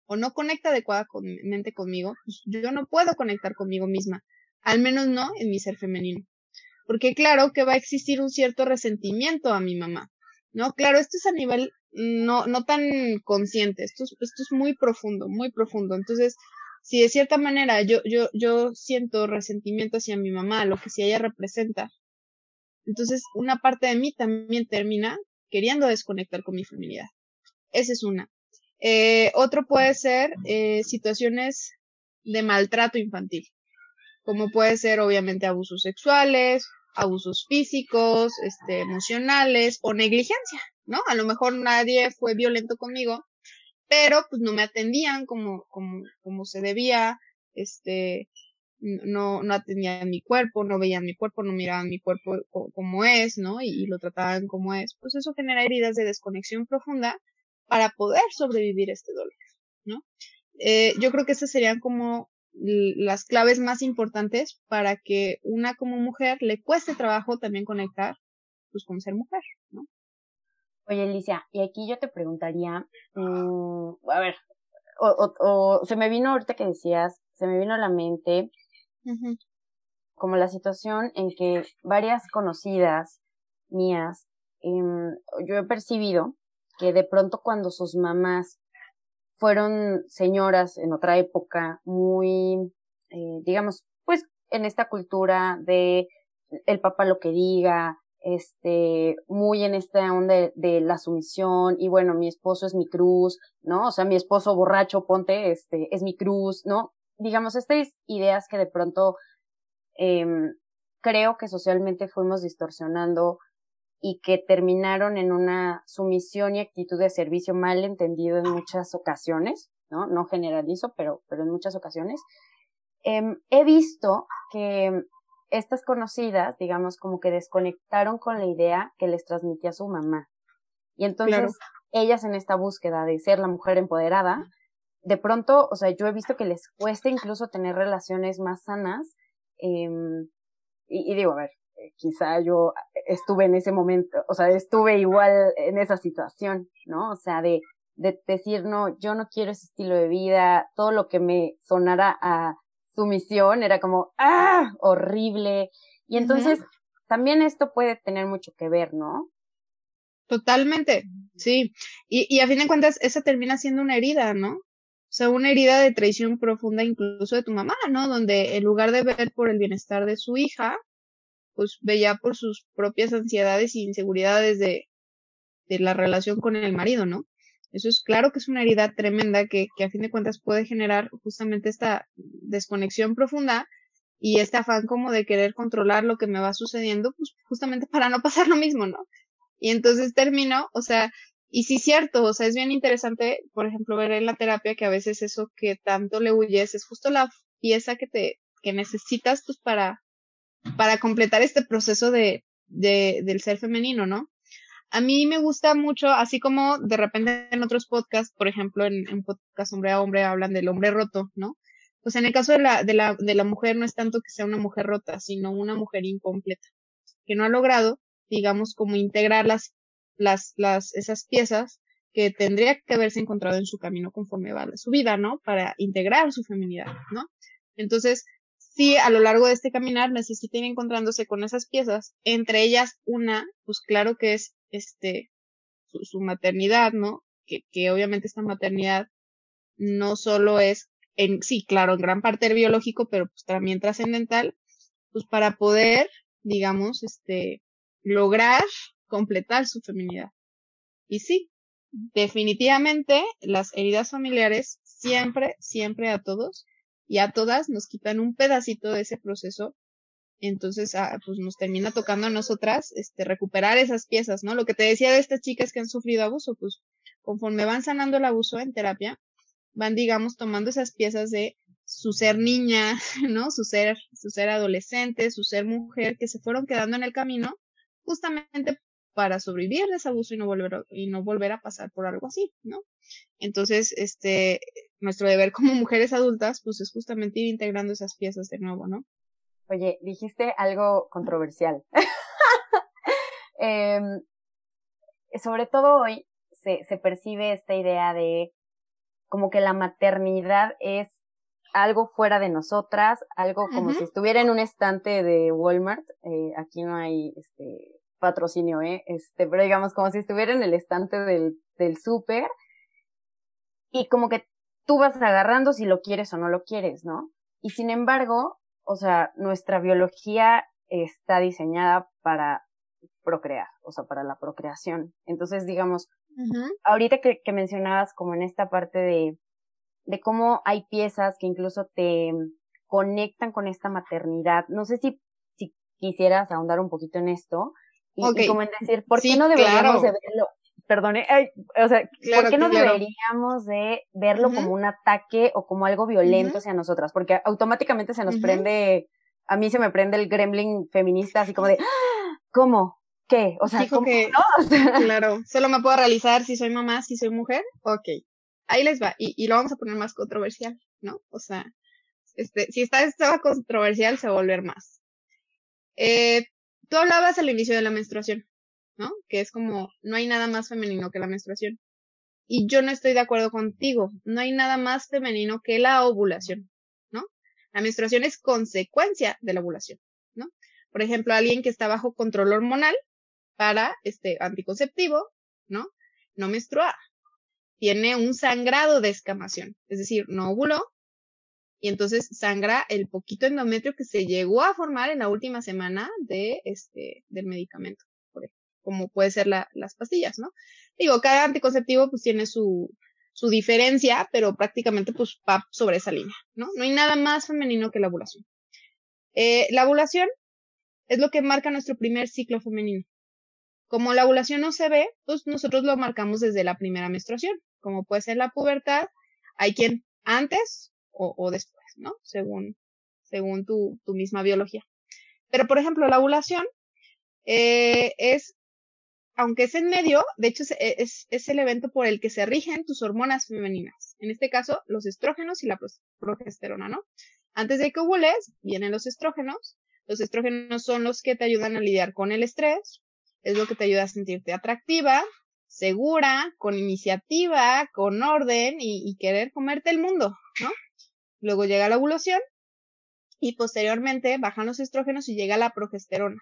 o no conecta adecuadamente conmigo, pues yo no puedo conectar conmigo misma. Al menos no en mi ser femenino. Porque claro que va a existir un cierto resentimiento a mi mamá. ¿No? Claro, esto es a nivel no, no tan consciente, esto es, esto es muy profundo, muy profundo. Entonces, si de cierta manera yo, yo, yo siento resentimiento hacia mi mamá, lo que si ella representa, entonces una parte de mí también termina queriendo desconectar con mi feminidad. Esa es una. Eh, otro puede ser eh, situaciones de maltrato infantil, como puede ser obviamente abusos sexuales, abusos físicos, este, emocionales o negligencia, ¿no? A lo mejor nadie fue violento conmigo, pero pues no me atendían como, como, como se debía, este, no, no atendían mi cuerpo, no veían mi cuerpo, no miraban mi cuerpo como es, ¿no? Y, lo trataban como es. Pues eso genera heridas de desconexión profunda para poder sobrevivir este dolor, ¿no? Eh, yo creo que esas serían como las claves más importantes para que una como mujer le cueste trabajo también conectar pues con ser mujer, ¿no? Oye, Alicia, y aquí yo te preguntaría, mmm, a ver, o, o, o, se me vino ahorita que decías, se me vino a la mente uh -huh. como la situación en que varias conocidas mías, eh, yo he percibido que de pronto cuando sus mamás fueron señoras en otra época muy, eh, digamos, pues en esta cultura de el papá lo que diga, este, muy en esta onda de, la sumisión y bueno, mi esposo es mi cruz, ¿no? O sea, mi esposo borracho, ponte, este, es mi cruz, ¿no? Digamos, estas ideas que de pronto eh, creo que socialmente fuimos distorsionando y que terminaron en una sumisión y actitud de servicio mal entendido en muchas ocasiones, ¿no? No generalizo, pero, pero en muchas ocasiones. Eh, he visto que estas conocidas, digamos, como que desconectaron con la idea que les transmitía su mamá. Y entonces, claro. ellas en esta búsqueda de ser la mujer empoderada, de pronto, o sea, yo he visto que les cuesta incluso tener relaciones más sanas. Eh, y, y digo, a ver, quizá yo estuve en ese momento, o sea, estuve igual en esa situación, ¿no? O sea, de, de decir, no, yo no quiero ese estilo de vida, todo lo que me sonara a sumisión era como, ah, horrible. Y entonces, uh -huh. también esto puede tener mucho que ver, ¿no? Totalmente, sí. Y, y a fin de cuentas, esa termina siendo una herida, ¿no? O sea, una herida de traición profunda incluso de tu mamá, ¿no? Donde en lugar de ver por el bienestar de su hija, pues veía por sus propias ansiedades y inseguridades de, de la relación con el marido, ¿no? Eso es claro que es una herida tremenda que, que a fin de cuentas puede generar justamente esta desconexión profunda y este afán como de querer controlar lo que me va sucediendo, pues justamente para no pasar lo mismo, ¿no? Y entonces termino, o sea, y sí cierto, o sea, es bien interesante, por ejemplo, ver en la terapia que a veces eso que tanto le huyes es justo la pieza que te, que necesitas pues para, para completar este proceso de, de, del ser femenino, ¿no? A mí me gusta mucho, así como de repente en otros podcasts, por ejemplo, en, en podcast hombre a hombre hablan del hombre roto, ¿no? Pues en el caso de la, de la, de la mujer no es tanto que sea una mujer rota, sino una mujer incompleta, que no ha logrado, digamos, como integrar las, las, las, esas piezas que tendría que haberse encontrado en su camino conforme va su vida, ¿no? Para integrar su feminidad, ¿no? Entonces, sí, a lo largo de este caminar necesita ir encontrándose con esas piezas, entre ellas una, pues claro que es este, su, maternidad, ¿no? Que, que obviamente esta maternidad no solo es en, sí, claro, en gran parte biológico, pero pues también trascendental, pues para poder, digamos, este, lograr completar su feminidad. Y sí, definitivamente las heridas familiares siempre, siempre a todos y a todas nos quitan un pedacito de ese proceso. Entonces, ah, pues nos termina tocando a nosotras, este, recuperar esas piezas, ¿no? Lo que te decía de estas chicas que han sufrido abuso, pues conforme van sanando el abuso en terapia, van, digamos, tomando esas piezas de su ser niña, (laughs) ¿no? Su ser, su ser adolescente, su ser mujer, que se fueron quedando en el camino, justamente para sobrevivir de ese abuso y no volver a, y no volver a pasar por algo así, ¿no? Entonces, este, nuestro deber como (laughs) mujeres adultas, pues es justamente ir integrando esas piezas de nuevo, ¿no? Oye, dijiste algo controversial. (laughs) eh, sobre todo hoy se, se percibe esta idea de como que la maternidad es algo fuera de nosotras, algo como si estuviera en un estante de Walmart. Eh, aquí no hay este patrocinio, ¿eh? Este, pero digamos como si estuviera en el estante del, del súper. Y como que tú vas agarrando si lo quieres o no lo quieres, ¿no? Y sin embargo, o sea, nuestra biología está diseñada para procrear, o sea, para la procreación. Entonces, digamos, ahorita que, que mencionabas como en esta parte de de cómo hay piezas que incluso te conectan con esta maternidad. No sé si, si quisieras ahondar un poquito en esto y, como en decir, ¿por qué no deberíamos de verlo? Perdone, o sea, ¿por qué no deberíamos de verlo como un ataque o como algo violento hacia nosotras? Porque automáticamente se nos prende, a mí se me prende el gremlin feminista así como de, ¡Ah! ¿cómo? ¿Qué? O sea, ¿cómo, que, (laughs) claro, solo me puedo realizar si soy mamá, si soy mujer. Ok ahí les va, y, y lo vamos a poner más controversial, ¿no? O sea, este, si está estaba controversial, se va a volver más. Eh, tú hablabas al inicio de la menstruación, ¿no? Que es como, no hay nada más femenino que la menstruación. Y yo no estoy de acuerdo contigo. No hay nada más femenino que la ovulación, ¿no? La menstruación es consecuencia de la ovulación, ¿no? Por ejemplo, alguien que está bajo control hormonal para este anticonceptivo, ¿no? No menstrua, tiene un sangrado de escamación, es decir, no ovuló y entonces sangra el poquito endometrio que se llegó a formar en la última semana de este del medicamento, como puede ser la, las pastillas, ¿no? Digo, cada anticonceptivo pues tiene su su diferencia, pero prácticamente pues va sobre esa línea, ¿no? No hay nada más femenino que la ovulación. Eh, la ovulación es lo que marca nuestro primer ciclo femenino. Como la ovulación no se ve, pues nosotros lo marcamos desde la primera menstruación, como puede ser la pubertad. Hay quien antes o, después, ¿no? Según, según tu, tu misma biología. Pero, por ejemplo, la ovulación eh, es, aunque es en medio, de hecho es, es, el evento por el que se rigen tus hormonas femeninas. En este caso, los estrógenos y la progesterona, ¿no? Antes de que ovules, vienen los estrógenos. Los estrógenos son los que te ayudan a lidiar con el estrés, es lo que te ayuda a sentirte atractiva, segura, con iniciativa, con orden y, querer comerte el mundo, ¿no? Luego llega la ovulación y posteriormente bajan los estrógenos y llega la progesterona.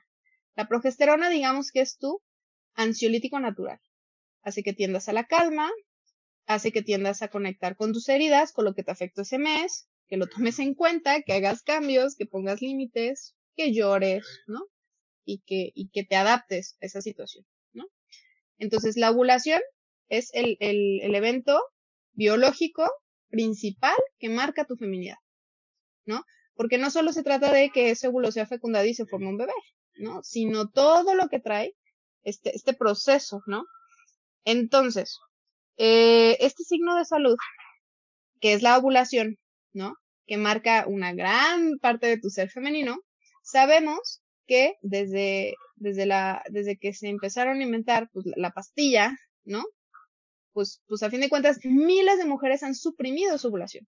La progesterona, digamos que es tu ansiolítico natural. Hace que tiendas a la calma, hace que tiendas a conectar con tus heridas, con lo que te afectó ese mes, que lo tomes en cuenta, que hagas cambios, que pongas límites, que llores, ¿no? y que, y que te adaptes a esa situación, ¿no? Entonces, la ovulación es el, el, el evento biológico principal que marca tu feminidad, ¿no? Porque no solo se trata de que ese óvulo sea fecundado y se forme un bebé, ¿no? Sino todo lo que trae este, este proceso, ¿no? Entonces, eh, este signo de salud, que es la ovulación, ¿no? Que marca una gran parte de tu ser femenino, sabemos que desde, desde la, desde que se empezaron a inventar pues, la pastilla, ¿no? Pues, pues a fin de cuentas, miles de mujeres han suprimido su ovulación,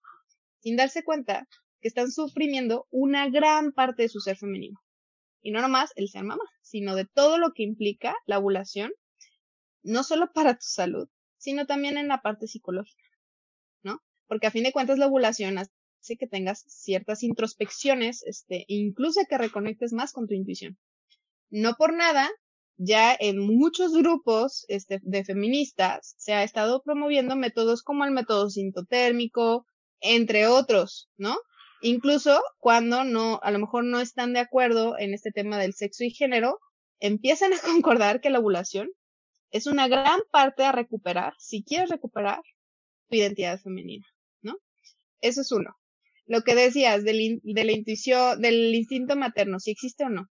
sin darse cuenta que están suprimiendo una gran parte de su ser femenino. Y no nomás el ser mamá, sino de todo lo que implica la ovulación, no solo (laughs) para tu salud, sino también en la parte psicológica, ¿no? Porque a fin de cuentas la ovulación hace que tengas ciertas introspecciones, este, incluso que reconectes más con tu intuición. No por nada, ya en muchos grupos este, de feministas se ha estado promoviendo métodos como el método sintotérmico, entre otros, ¿no? Incluso cuando no, a lo mejor no están de acuerdo en este tema del sexo y género, empiezan a (laughs) concordar que la ovulación es una gran parte a recuperar, si quieres recuperar tu identidad femenina, ¿no? Eso es uno. Lo que decías del, de la intuición, del instinto materno, si existe o no.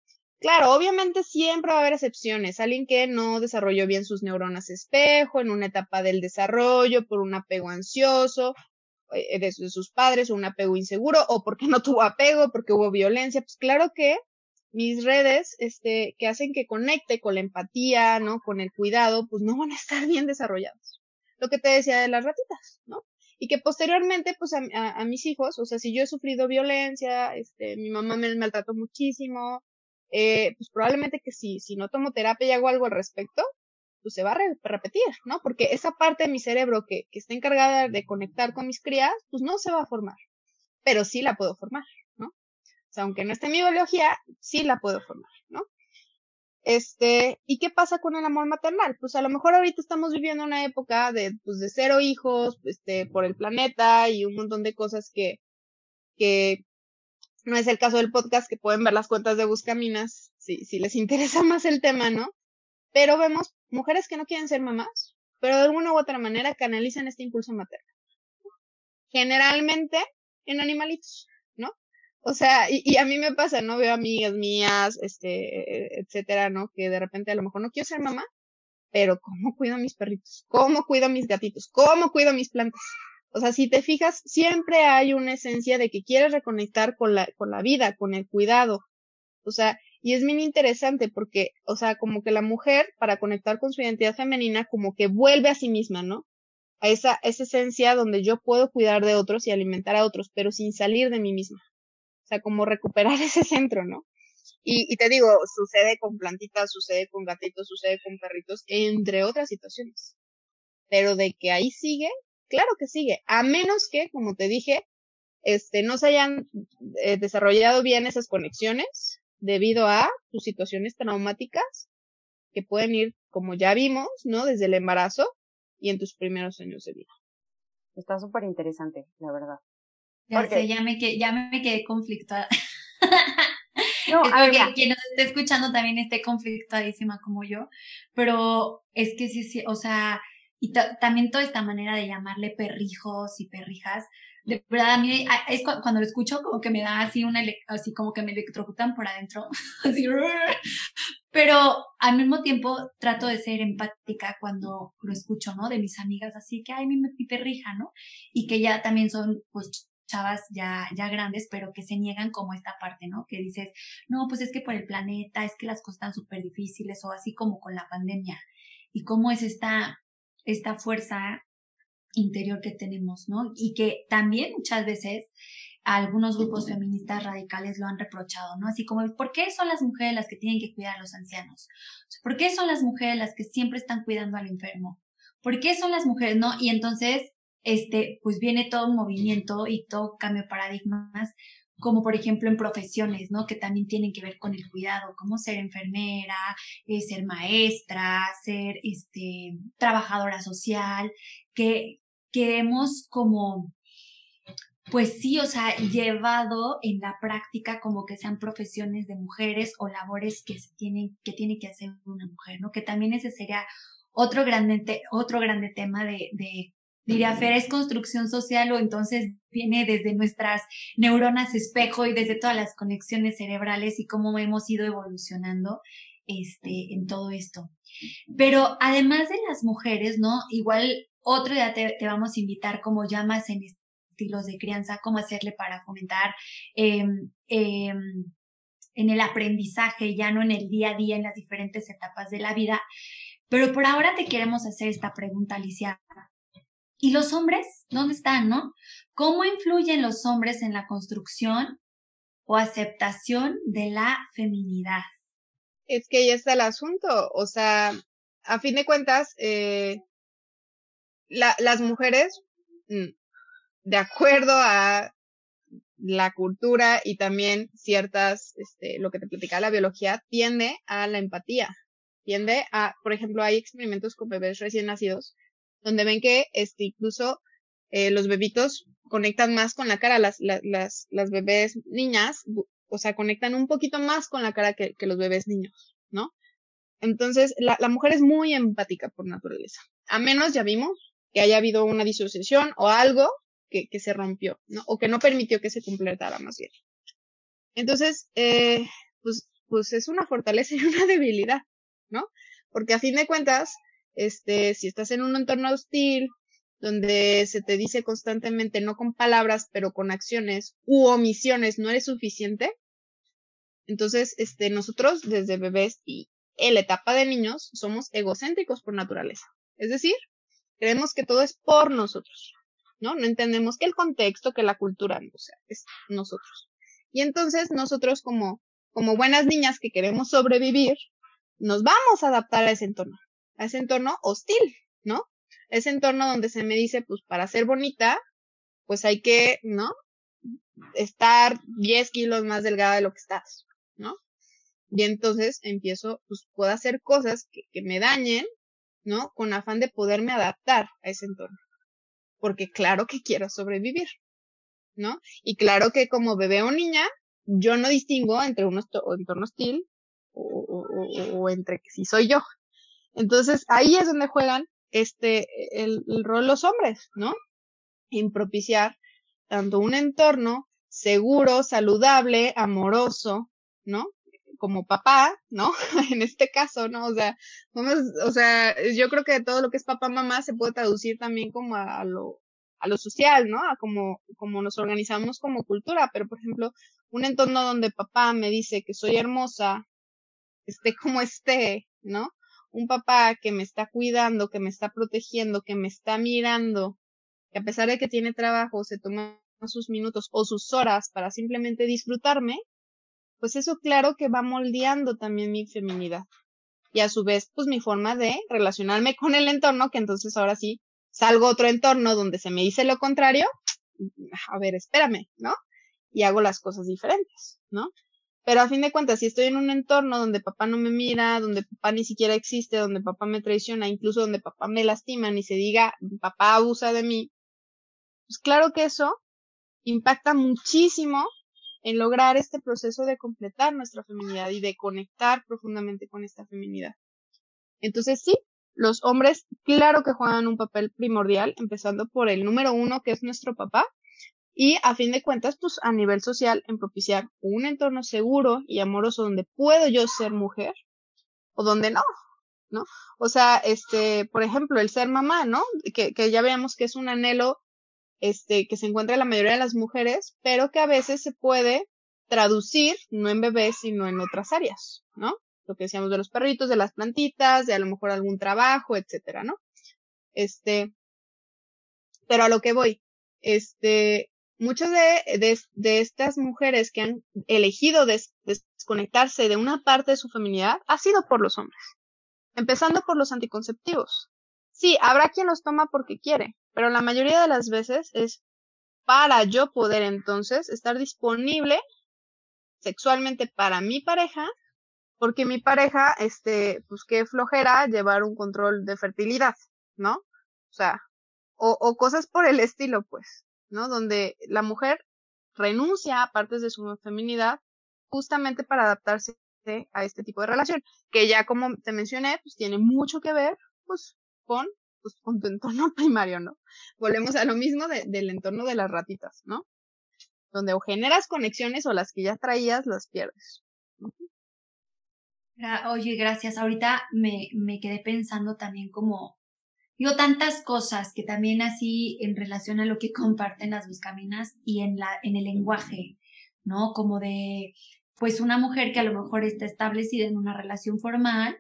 Claro, obviamente siempre va a haber excepciones. Alguien que no desarrolló bien sus neuronas espejo en una etapa del desarrollo por un apego ansioso eh, de, sus padres o un apego inseguro o porque no tuvo apego, porque hubo violencia. Pues claro que mis redes, este, que hacen que conecte con la empatía, ¿no? Con el cuidado, pues no van a estar bien desarrollados. Lo que te decía de las ratitas, ¿no? Y que posteriormente, pues a, a, mis hijos, o sea, si yo he sufrido violencia, este, mi mamá me maltrató muchísimo, eh, pues probablemente que si, si no tomo terapia y hago algo al respecto, pues se va a repetir, ¿no? Porque esa parte de mi cerebro que, que está encargada de conectar con mis crías, pues no se va a formar, pero sí la puedo formar, ¿no? O sea, aunque no esté en mi biología, sí la puedo formar, ¿no? Este, ¿y qué pasa con el amor maternal? Pues a lo mejor ahorita estamos viviendo una época de, pues de cero hijos, este, por el planeta y un montón de cosas que, que no es el caso del podcast, que pueden ver las cuentas de Buscaminas, si, si les (laughs) interesa más el tema, ¿no? Pero vemos mujeres que no quieren ser mamás, pero de alguna u otra manera canalizan este impulso materno. Generalmente en animalitos, ¿no? O sea, y, a mí me pasa, ¿no? Veo amigas mías, este, etcétera, ¿no? Que de repente a lo mejor no quiero ser mamá, pero ¿cómo cuido a mis perritos? ¿Cómo cuido a mis gatitos? ¿Cómo cuido a mis plantas? O sea, si te fijas, siempre hay una esencia de que quieres reconectar con la, con la vida, con el cuidado. O sea, y es bien interesante porque, o sea, como que la mujer, para conectar con su identidad femenina, como que vuelve a sí misma, ¿no? A esa, esa esencia donde yo puedo cuidar de otros y alimentar a otros, pero sin salir de mí misma. O sea, como recuperar (laughs) ese centro, ¿no? Y, y te digo, sucede con plantitas, sucede con gatitos, sucede con perritos, entre otras situaciones. Pero de que ahí sigue, claro que sigue, a menos que, como te dije, este, no se hayan eh, desarrollado bien esas conexiones debido a tus situaciones traumáticas que pueden ir, como ya vimos, ¿no? Desde el embarazo y en tus primeros años de vida. Está súper interesante, la verdad. Ya sé, ya me, quedé, ya me quedé conflictuada. No, (laughs) a ver, que quien nos esté escuchando también esté conflictuadísima como yo, pero es que sí, sí, o sea, y también toda esta manera de llamarle perrijos y perrijas, de verdad a mí es cuando lo escucho como que me da así una así como que me electrocutan por adentro (laughs) así pero al mismo tiempo trato de ser empática cuando lo escucho no de mis amigas así que ay mi, mi perrija no y que ya también son pues chavas ya ya grandes pero que se niegan como esta parte no que dices no pues es que por el planeta es que las cosas están súper difíciles o así como con la pandemia. Y cómo es esta esta fuerza interior que tenemos, ¿no? Y que también muchas veces algunos grupos feministas radicales lo han reprochado, ¿no? Así como, ¿por qué son las mujeres las que tienen que cuidar a los ancianos? ¿Por qué son las mujeres las que siempre están cuidando al enfermo? ¿Por qué son las mujeres, no? Y entonces, este, pues viene todo movimiento y todo cambio de paradigmas, como por ejemplo en profesiones, ¿no? Que también tienen que ver con el cuidado, como ser enfermera, eh, ser maestra, ser, este, trabajadora social, que, que hemos como, pues sí, o sea, llevado en la práctica como que sean profesiones de mujeres o labores que se tienen, que tiene que hacer una mujer, ¿no? Que también ese sería otro grande, otro grande tema de, de diría Fer, es construcción social o entonces viene desde nuestras neuronas espejo y desde todas las conexiones cerebrales y cómo hemos ido evolucionando este, en todo esto. Pero además de las mujeres, ¿no? Igual otro día te, vamos a invitar como llamas en estilos de crianza, cómo hacerle para fomentar em, em, en el aprendizaje, ya no en el día a día, en las diferentes etapas de la vida. Pero por ahora te queremos hacer esta pregunta, Alicia. ¿Y los hombres? ¿Dónde están, no? ¿Cómo influyen los hombres en la construcción o aceptación de la feminidad? Es que ahí está el asunto. O sea, a fin de cuentas, eh, la, las mujeres, mm, de acuerdo a la cultura y también ciertas, este, lo que te platicaba la biología, tiende a la empatía. Tiende a, por ejemplo, hay experimentos con bebés recién nacidos donde ven que, este, incluso, eh, los bebitos conectan más con la cara, las, las, las, las bebés niñas, o sea, conectan un poquito más con la cara que, que los bebés niños, ¿no? Entonces, la, la mujer es muy empática por naturaleza. A menos ya vimos que haya habido una disociación o algo que, que se rompió, ¿no? O que no permitió que se completara más bien. Entonces, eh, pues, pues es una fortaleza y (laughs) una debilidad, ¿no? Porque a fin de cuentas, este, si estás en un entorno hostil, donde se te dice constantemente, no con palabras, pero con acciones u omisiones, no eres suficiente. Entonces, este, nosotros desde bebés y en la etapa de niños somos egocéntricos por naturaleza. Es decir, creemos que todo es por nosotros, ¿no? No entendemos que el contexto, que la cultura, o sea, es nosotros. Y entonces nosotros como, como buenas niñas que queremos sobrevivir, nos vamos a adaptar a ese entorno, a ese entorno hostil, ¿no? Ese entorno donde se me dice, pues para ser bonita, pues hay que, ¿no? Estar 10 kilos más delgada de lo que estás, ¿no? Y entonces empiezo, pues puedo hacer cosas que, me dañen, ¿no? Con afán de poderme adaptar a ese entorno. Porque claro que quiero sobrevivir, ¿no? Y claro que como bebé o niña, yo no distingo entre un entorno hostil o, o, o, entre si soy yo. Entonces ahí es donde juegan este, el, rol los hombres, ¿no? En propiciar tanto un entorno seguro, saludable, amoroso, ¿no? Como papá, ¿no? (laughs) en este caso, ¿no? O sea, vamos, o sea, yo creo que todo lo que es papá, mamá se puede traducir también como a, a lo, a lo social, ¿no? A como, como nos organizamos como cultura. Pero, por ejemplo, un entorno donde papá me dice que soy hermosa, esté como esté, ¿no? Un papá que me está cuidando, que me está protegiendo, que me está mirando, que a pesar de que tiene trabajo, se toma sus minutos o sus horas para simplemente disfrutarme, pues eso claro que va moldeando también mi feminidad. Y a su vez, pues mi forma de relacionarme (laughs) con el entorno, que entonces ahora sí salgo a otro entorno donde se me dice lo contrario, a ver, espérame, ¿no? Y hago las cosas diferentes, ¿no? Pero a fin de cuentas, si estoy en un entorno donde papá no me mira, donde papá ni siquiera existe, donde papá me traiciona, incluso donde papá me lastima, ni se diga papá abusa de mí, pues claro que eso impacta muchísimo en lograr este proceso de completar nuestra feminidad y de conectar profundamente con esta feminidad. Entonces sí, los hombres claro que juegan un papel primordial, empezando por el número uno que es nuestro papá, y a fin de cuentas, pues a nivel social, en propiciar un entorno seguro y amoroso donde puedo yo ser mujer o donde no, ¿no? O sea, este, por ejemplo, el ser mamá, ¿no? Que, que ya veamos que es un anhelo, este, que se encuentra en la mayoría de las mujeres, pero que a veces se puede traducir, no en bebés, sino en otras áreas, ¿no? Lo que decíamos de los perritos, de las plantitas, de a lo mejor algún trabajo, etcétera, ¿no? Este, pero a lo que voy, este, muchas de, de, de, estas mujeres que han elegido des, desconectarse de una parte de su feminidad ha sido por los hombres. Empezando por los anticonceptivos. Sí, habrá quien los toma porque quiere, pero la mayoría de las veces es para yo poder entonces estar disponible sexualmente para mi pareja, porque mi pareja, este, pues qué flojera llevar un control de fertilidad, ¿no? O sea, o, o cosas por el estilo, pues. ¿No? Donde la mujer renuncia a partes de su feminidad justamente para adaptarse a este tipo de relación, que ya como te mencioné, pues tiene mucho que ver, pues, con, pues, con tu entorno (laughs) primario, ¿no? Volvemos a lo mismo de, del entorno de las ratitas, ¿no? Donde o generas conexiones o las que ya traías las pierdes. Oye, gracias. Ahorita me, me quedé pensando también como Digo, tantas cosas que también así en relación a lo que (laughs) comparten las buscaminas y en la, en el lenguaje, ¿no? Como de, pues una mujer que a lo mejor está establecida en una relación formal,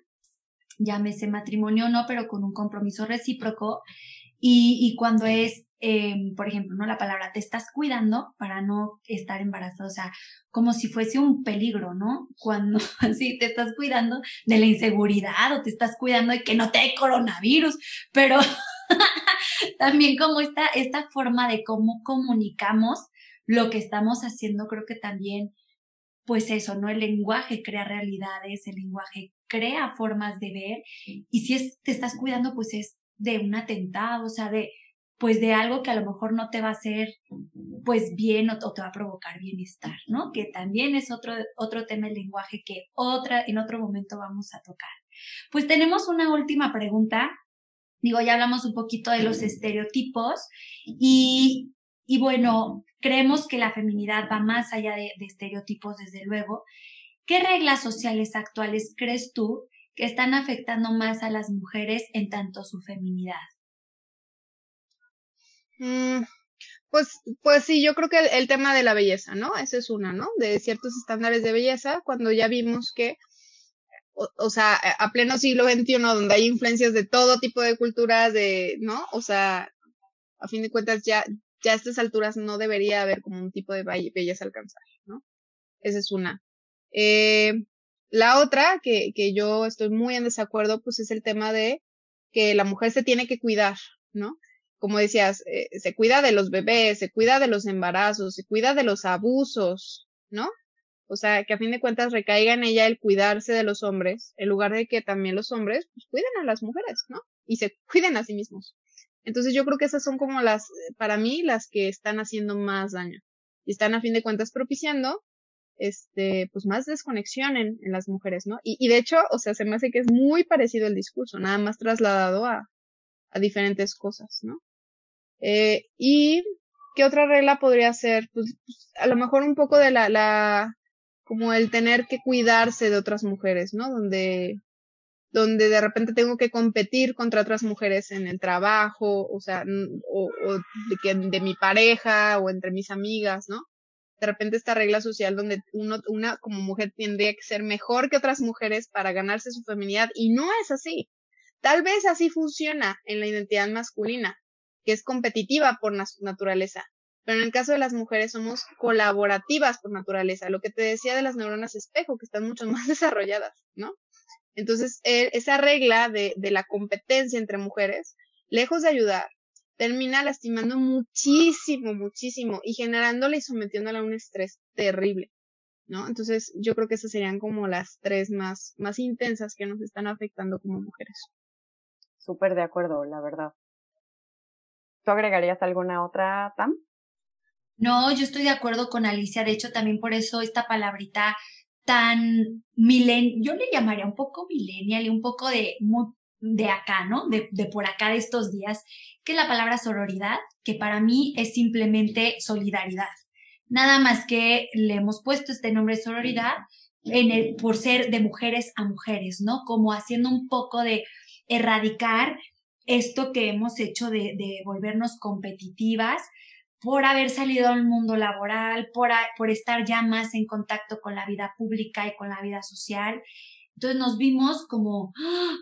llámese matrimonio no, pero con un compromiso recíproco, y, y cuando es eh, por ejemplo, ¿no? La palabra, te estás cuidando para no estar embarazada, o sea, como si fuese un peligro, ¿no? Cuando (laughs) así te estás cuidando de la inseguridad o te estás cuidando de que no te dé coronavirus, pero (laughs) también como esta, esta forma de cómo comunicamos lo que estamos haciendo, creo que también, pues eso, ¿no? El lenguaje crea realidades, el lenguaje crea formas de ver, y si es, te estás cuidando, pues es de un atentado, o sea, de, pues de algo que a lo mejor no te va a hacer pues bien o, te va a provocar bienestar, ¿no? Que también es otro, otro tema del lenguaje que otra, en otro momento vamos a tocar. Pues tenemos una última pregunta. Digo, ya hablamos un poquito de los estereotipos y, y bueno, creemos que la feminidad va más allá de, de estereotipos, desde luego. ¿Qué reglas sociales actuales crees tú que están afectando más a las mujeres en tanto su feminidad? Mm, pues, pues sí, yo creo que el, tema de la belleza, ¿no? Esa es una, ¿no? De ciertos estándares de belleza, cuando ya vimos que, o, sea, a pleno siglo XXI, donde hay influencias de todo tipo de culturas, de, ¿no? O sea, a fin de cuentas ya, ya a estas alturas no debería haber como un tipo de belleza alcanzar, ¿no? Esa es una. Eh, la otra, que, que yo estoy muy en desacuerdo, pues es el tema de que la mujer se tiene que cuidar, ¿no? Como decías, eh, se cuida de los bebés, se cuida de los embarazos, se cuida de los abusos, ¿no? O sea, que a fin de cuentas recaiga en ella el cuidarse de los hombres, en lugar de que también los hombres pues, cuiden a las mujeres, ¿no? Y se cuiden a sí mismos. Entonces yo creo que esas son como las, para mí, las que están haciendo más daño. Y están a fin de cuentas propiciando, este, pues más desconexión en, en las mujeres, ¿no? Y, y de hecho, o sea, se me hace que es muy parecido el discurso, nada más trasladado a, a diferentes cosas, ¿no? Eh, y, ¿qué otra regla podría ser? Pues, pues, a lo mejor un poco de la, la, como el tener que cuidarse de otras mujeres, ¿no? Donde, donde de repente tengo que competir contra otras mujeres en el trabajo, o sea, o, o de, que, de mi pareja o entre mis amigas, ¿no? De repente esta regla social donde uno, una como mujer tendría que ser mejor que otras mujeres para ganarse su feminidad y no es así. Tal vez así funciona en la identidad masculina, que es competitiva por naturaleza. Pero en el caso de las mujeres somos colaborativas por naturaleza, lo que te decía de las neuronas espejo, que están mucho (laughs) más desarrolladas, ¿no? Entonces, eh, esa regla de, de la competencia entre mujeres, lejos de ayudar, termina lastimando muchísimo, muchísimo y generándole y sometiéndola a un estrés terrible, ¿no? Entonces, yo creo que esas serían como las tres más, más intensas que nos están afectando como mujeres. Súper de acuerdo, la verdad. ¿Tú agregarías alguna otra, Tam? No, yo estoy de acuerdo con Alicia. De hecho, también por eso esta palabrita tan milen, yo le llamaría un poco millennial y un poco de de acá, ¿no? De, de por acá de estos días, que la palabra sororidad, que para mí es simplemente solidaridad. Nada más que le hemos puesto este nombre sororidad en el, por ser de mujeres a mujeres, ¿no? Como haciendo un poco de erradicar esto que hemos hecho de, de volvernos competitivas por haber salido al mundo laboral, por, por estar ya más en contacto con la vida pública y con la vida social. Entonces nos vimos como,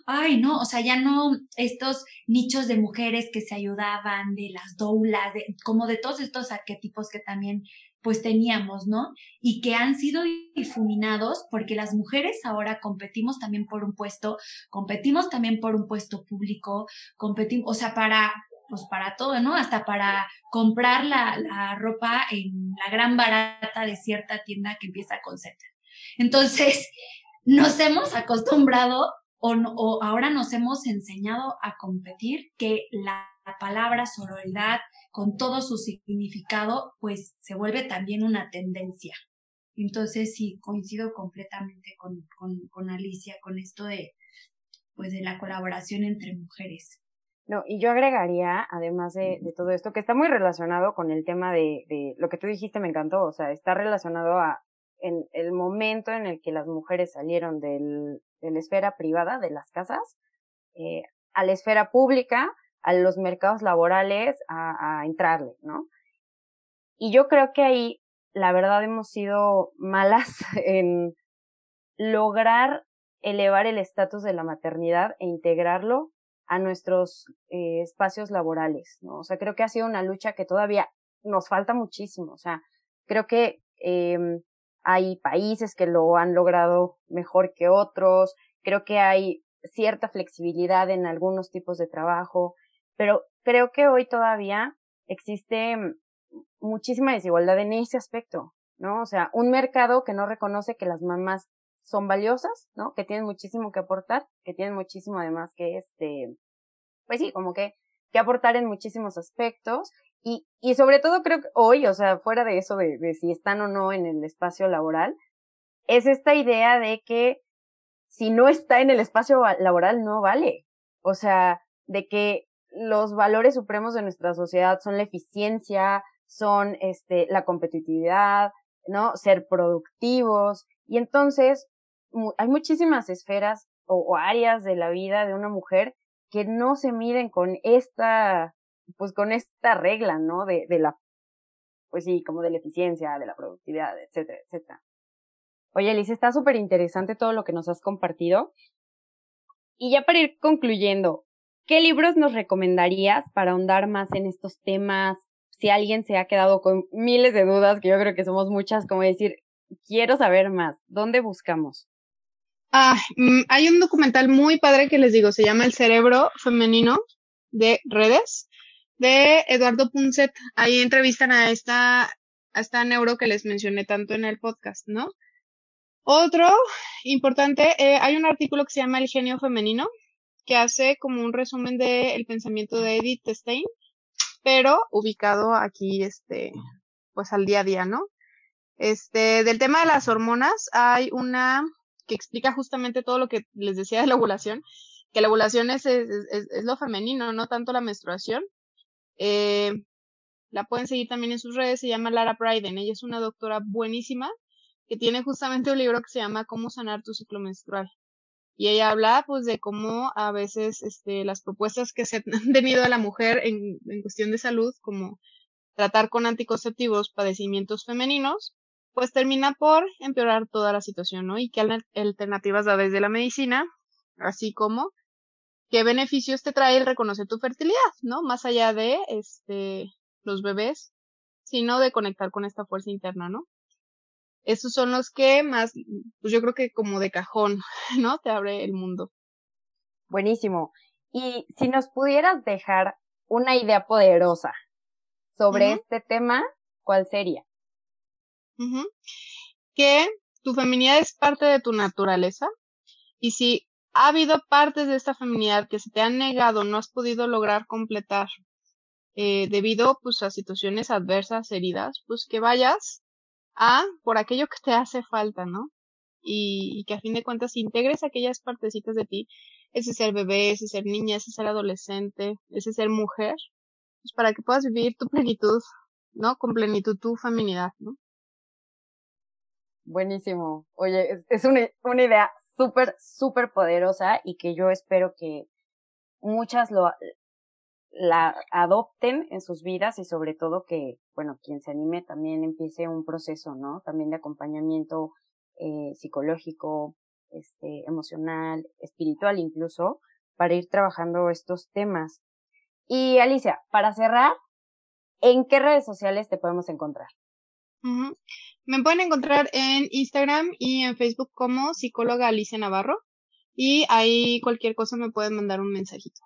ay, no, o sea, ya no estos nichos de mujeres que se ayudaban, de las doulas, de, como de todos estos arquetipos que también pues teníamos, ¿no? Y que han sido difuminados porque las mujeres ahora competimos también por un puesto, competimos también por un puesto público, competimos, o sea, para, pues para todo, ¿no? Hasta para comprar la, ropa en la gran barata de cierta tienda que empieza con Z. Entonces, nos hemos acostumbrado o, o ahora nos hemos enseñado a competir que la palabra sororidad, con todo su significado, pues se vuelve también una tendencia. Entonces sí, coincido completamente con, con, con Alicia, con esto de, pues de la colaboración entre mujeres. No, y yo agregaría, además de, de, todo esto, que está muy relacionado con el tema de, de lo que tú dijiste, me encantó, o sea, está relacionado a en el momento en el que las mujeres salieron del, de la esfera privada, de las casas, eh, a la esfera pública, a los mercados laborales a, a entrarle, ¿no? Y yo creo que ahí, la verdad, hemos sido malas (laughs) en lograr elevar el estatus de la maternidad e integrarlo a nuestros eh, espacios laborales, ¿no? O sea, creo que ha sido una lucha que todavía nos falta muchísimo. O sea, creo que eh, hay países que lo han logrado mejor que otros. Creo que hay cierta flexibilidad en algunos tipos de trabajo. Pero creo que hoy todavía existe mm, muchísima desigualdad en ese aspecto, ¿no? O sea, un mercado que no reconoce que las mamás son valiosas, ¿no? Que tienen muchísimo que aportar, que tienen muchísimo además que este, pues sí, como que, que aportar en muchísimos aspectos. Y, y sobre todo creo que hoy, o sea, fuera de eso de, de si están o no en el espacio laboral, es esta idea de que si no está en el espacio laboral no vale. O sea, de que los valores supremos de nuestra sociedad son la eficiencia, son este, la competitividad, ¿no? Ser productivos. Y entonces, hay muchísimas esferas o, áreas de la vida de una mujer que no se miden con esta, pues con esta regla, ¿no? De, de la, pues sí, como de la eficiencia, de la productividad, etcétera, etcétera. Oye, Alice, está súper interesante todo lo que nos has compartido. Y ya para ir concluyendo, ¿qué libros nos recomendarías para ahondar más en estos temas? Si alguien se ha quedado con miles de dudas, que yo creo que somos muchas, como decir, quiero saber más, ¿dónde buscamos? Ah, mm, hay un documental muy padre que les digo, se llama El cerebro femenino de redes, de Eduardo Punset. Ahí entrevistan a esta, a esta neuro que les mencioné tanto en el podcast, ¿no? Otro importante, eh, hay un artículo que se llama El genio femenino, que hace como un resumen del pensamiento de Edith Stein, pero ubicado aquí, este, pues al día a día, ¿no? Este, del tema de las hormonas, hay una que explica justamente todo lo que les decía de la ovulación, que la ovulación es, es, es, lo femenino, no tanto la menstruación. Eh, la pueden seguir también en sus redes, se llama Lara Bryden, ella es una doctora buenísima, que tiene justamente un libro que se llama Cómo sanar tu ciclo menstrual. Y ella habla pues de cómo a veces este, las propuestas que se (laughs) han tenido a la mujer en, en cuestión de salud, como tratar con anticonceptivos padecimientos femeninos, pues termina por empeorar toda la situación, ¿no? Y qué alternativas da desde la medicina, así como qué beneficios te trae el reconocer tu fertilidad, ¿no? Más allá de este los bebés, sino de conectar con esta fuerza interna, ¿no? Esos son los que más, pues yo creo que como de cajón, (laughs) ¿no? Te abre el mundo. Buenísimo. Y si nos pudieras dejar una idea poderosa sobre este tema, ¿cuál sería? Que tu feminidad es parte de tu naturaleza y si ha habido partes de esta feminidad que se te han negado, no has podido lograr completar eh, debido pues a situaciones adversas, heridas, pues que vayas a por aquello que te hace falta, ¿no? Y, que a fin de cuentas integres aquellas partecitas de ti, ese ser bebé, ese ser niña, ese ser adolescente, ese ser mujer, pues para que puedas vivir tu plenitud, ¿no? Con plenitud tu feminidad, ¿no? Buenísimo. Oye, es, es una, una idea súper, súper poderosa y que yo espero que muchas lo, la adopten en sus vidas y sobre todo que, bueno, quien se anime también empiece un proceso, ¿no? También de acompañamiento eh, psicológico, este, emocional, espiritual incluso, para ir trabajando estos temas. Y Alicia, para cerrar, ¿en qué redes sociales te podemos encontrar? Me pueden encontrar en Instagram y en Facebook como psicóloga Alicia Navarro y ahí cualquier cosa me pueden mandar un mensajito.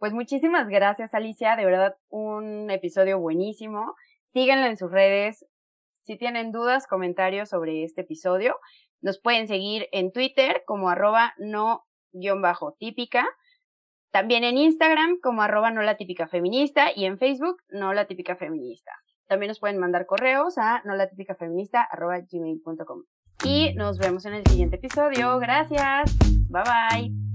Pues muchísimas gracias, Alicia. De verdad, un episodio buenísimo. Síganla en sus redes. Si tienen dudas, comentarios sobre este episodio, nos pueden seguir en Twitter como arroba no guion bajo típica. También en Instagram como arroba no la típica feminista y en Facebook no la típica feminista. También nos pueden mandar correos a no la típica feminista gmail.com. Y nos vemos en el siguiente episodio. Gracias. Bye bye.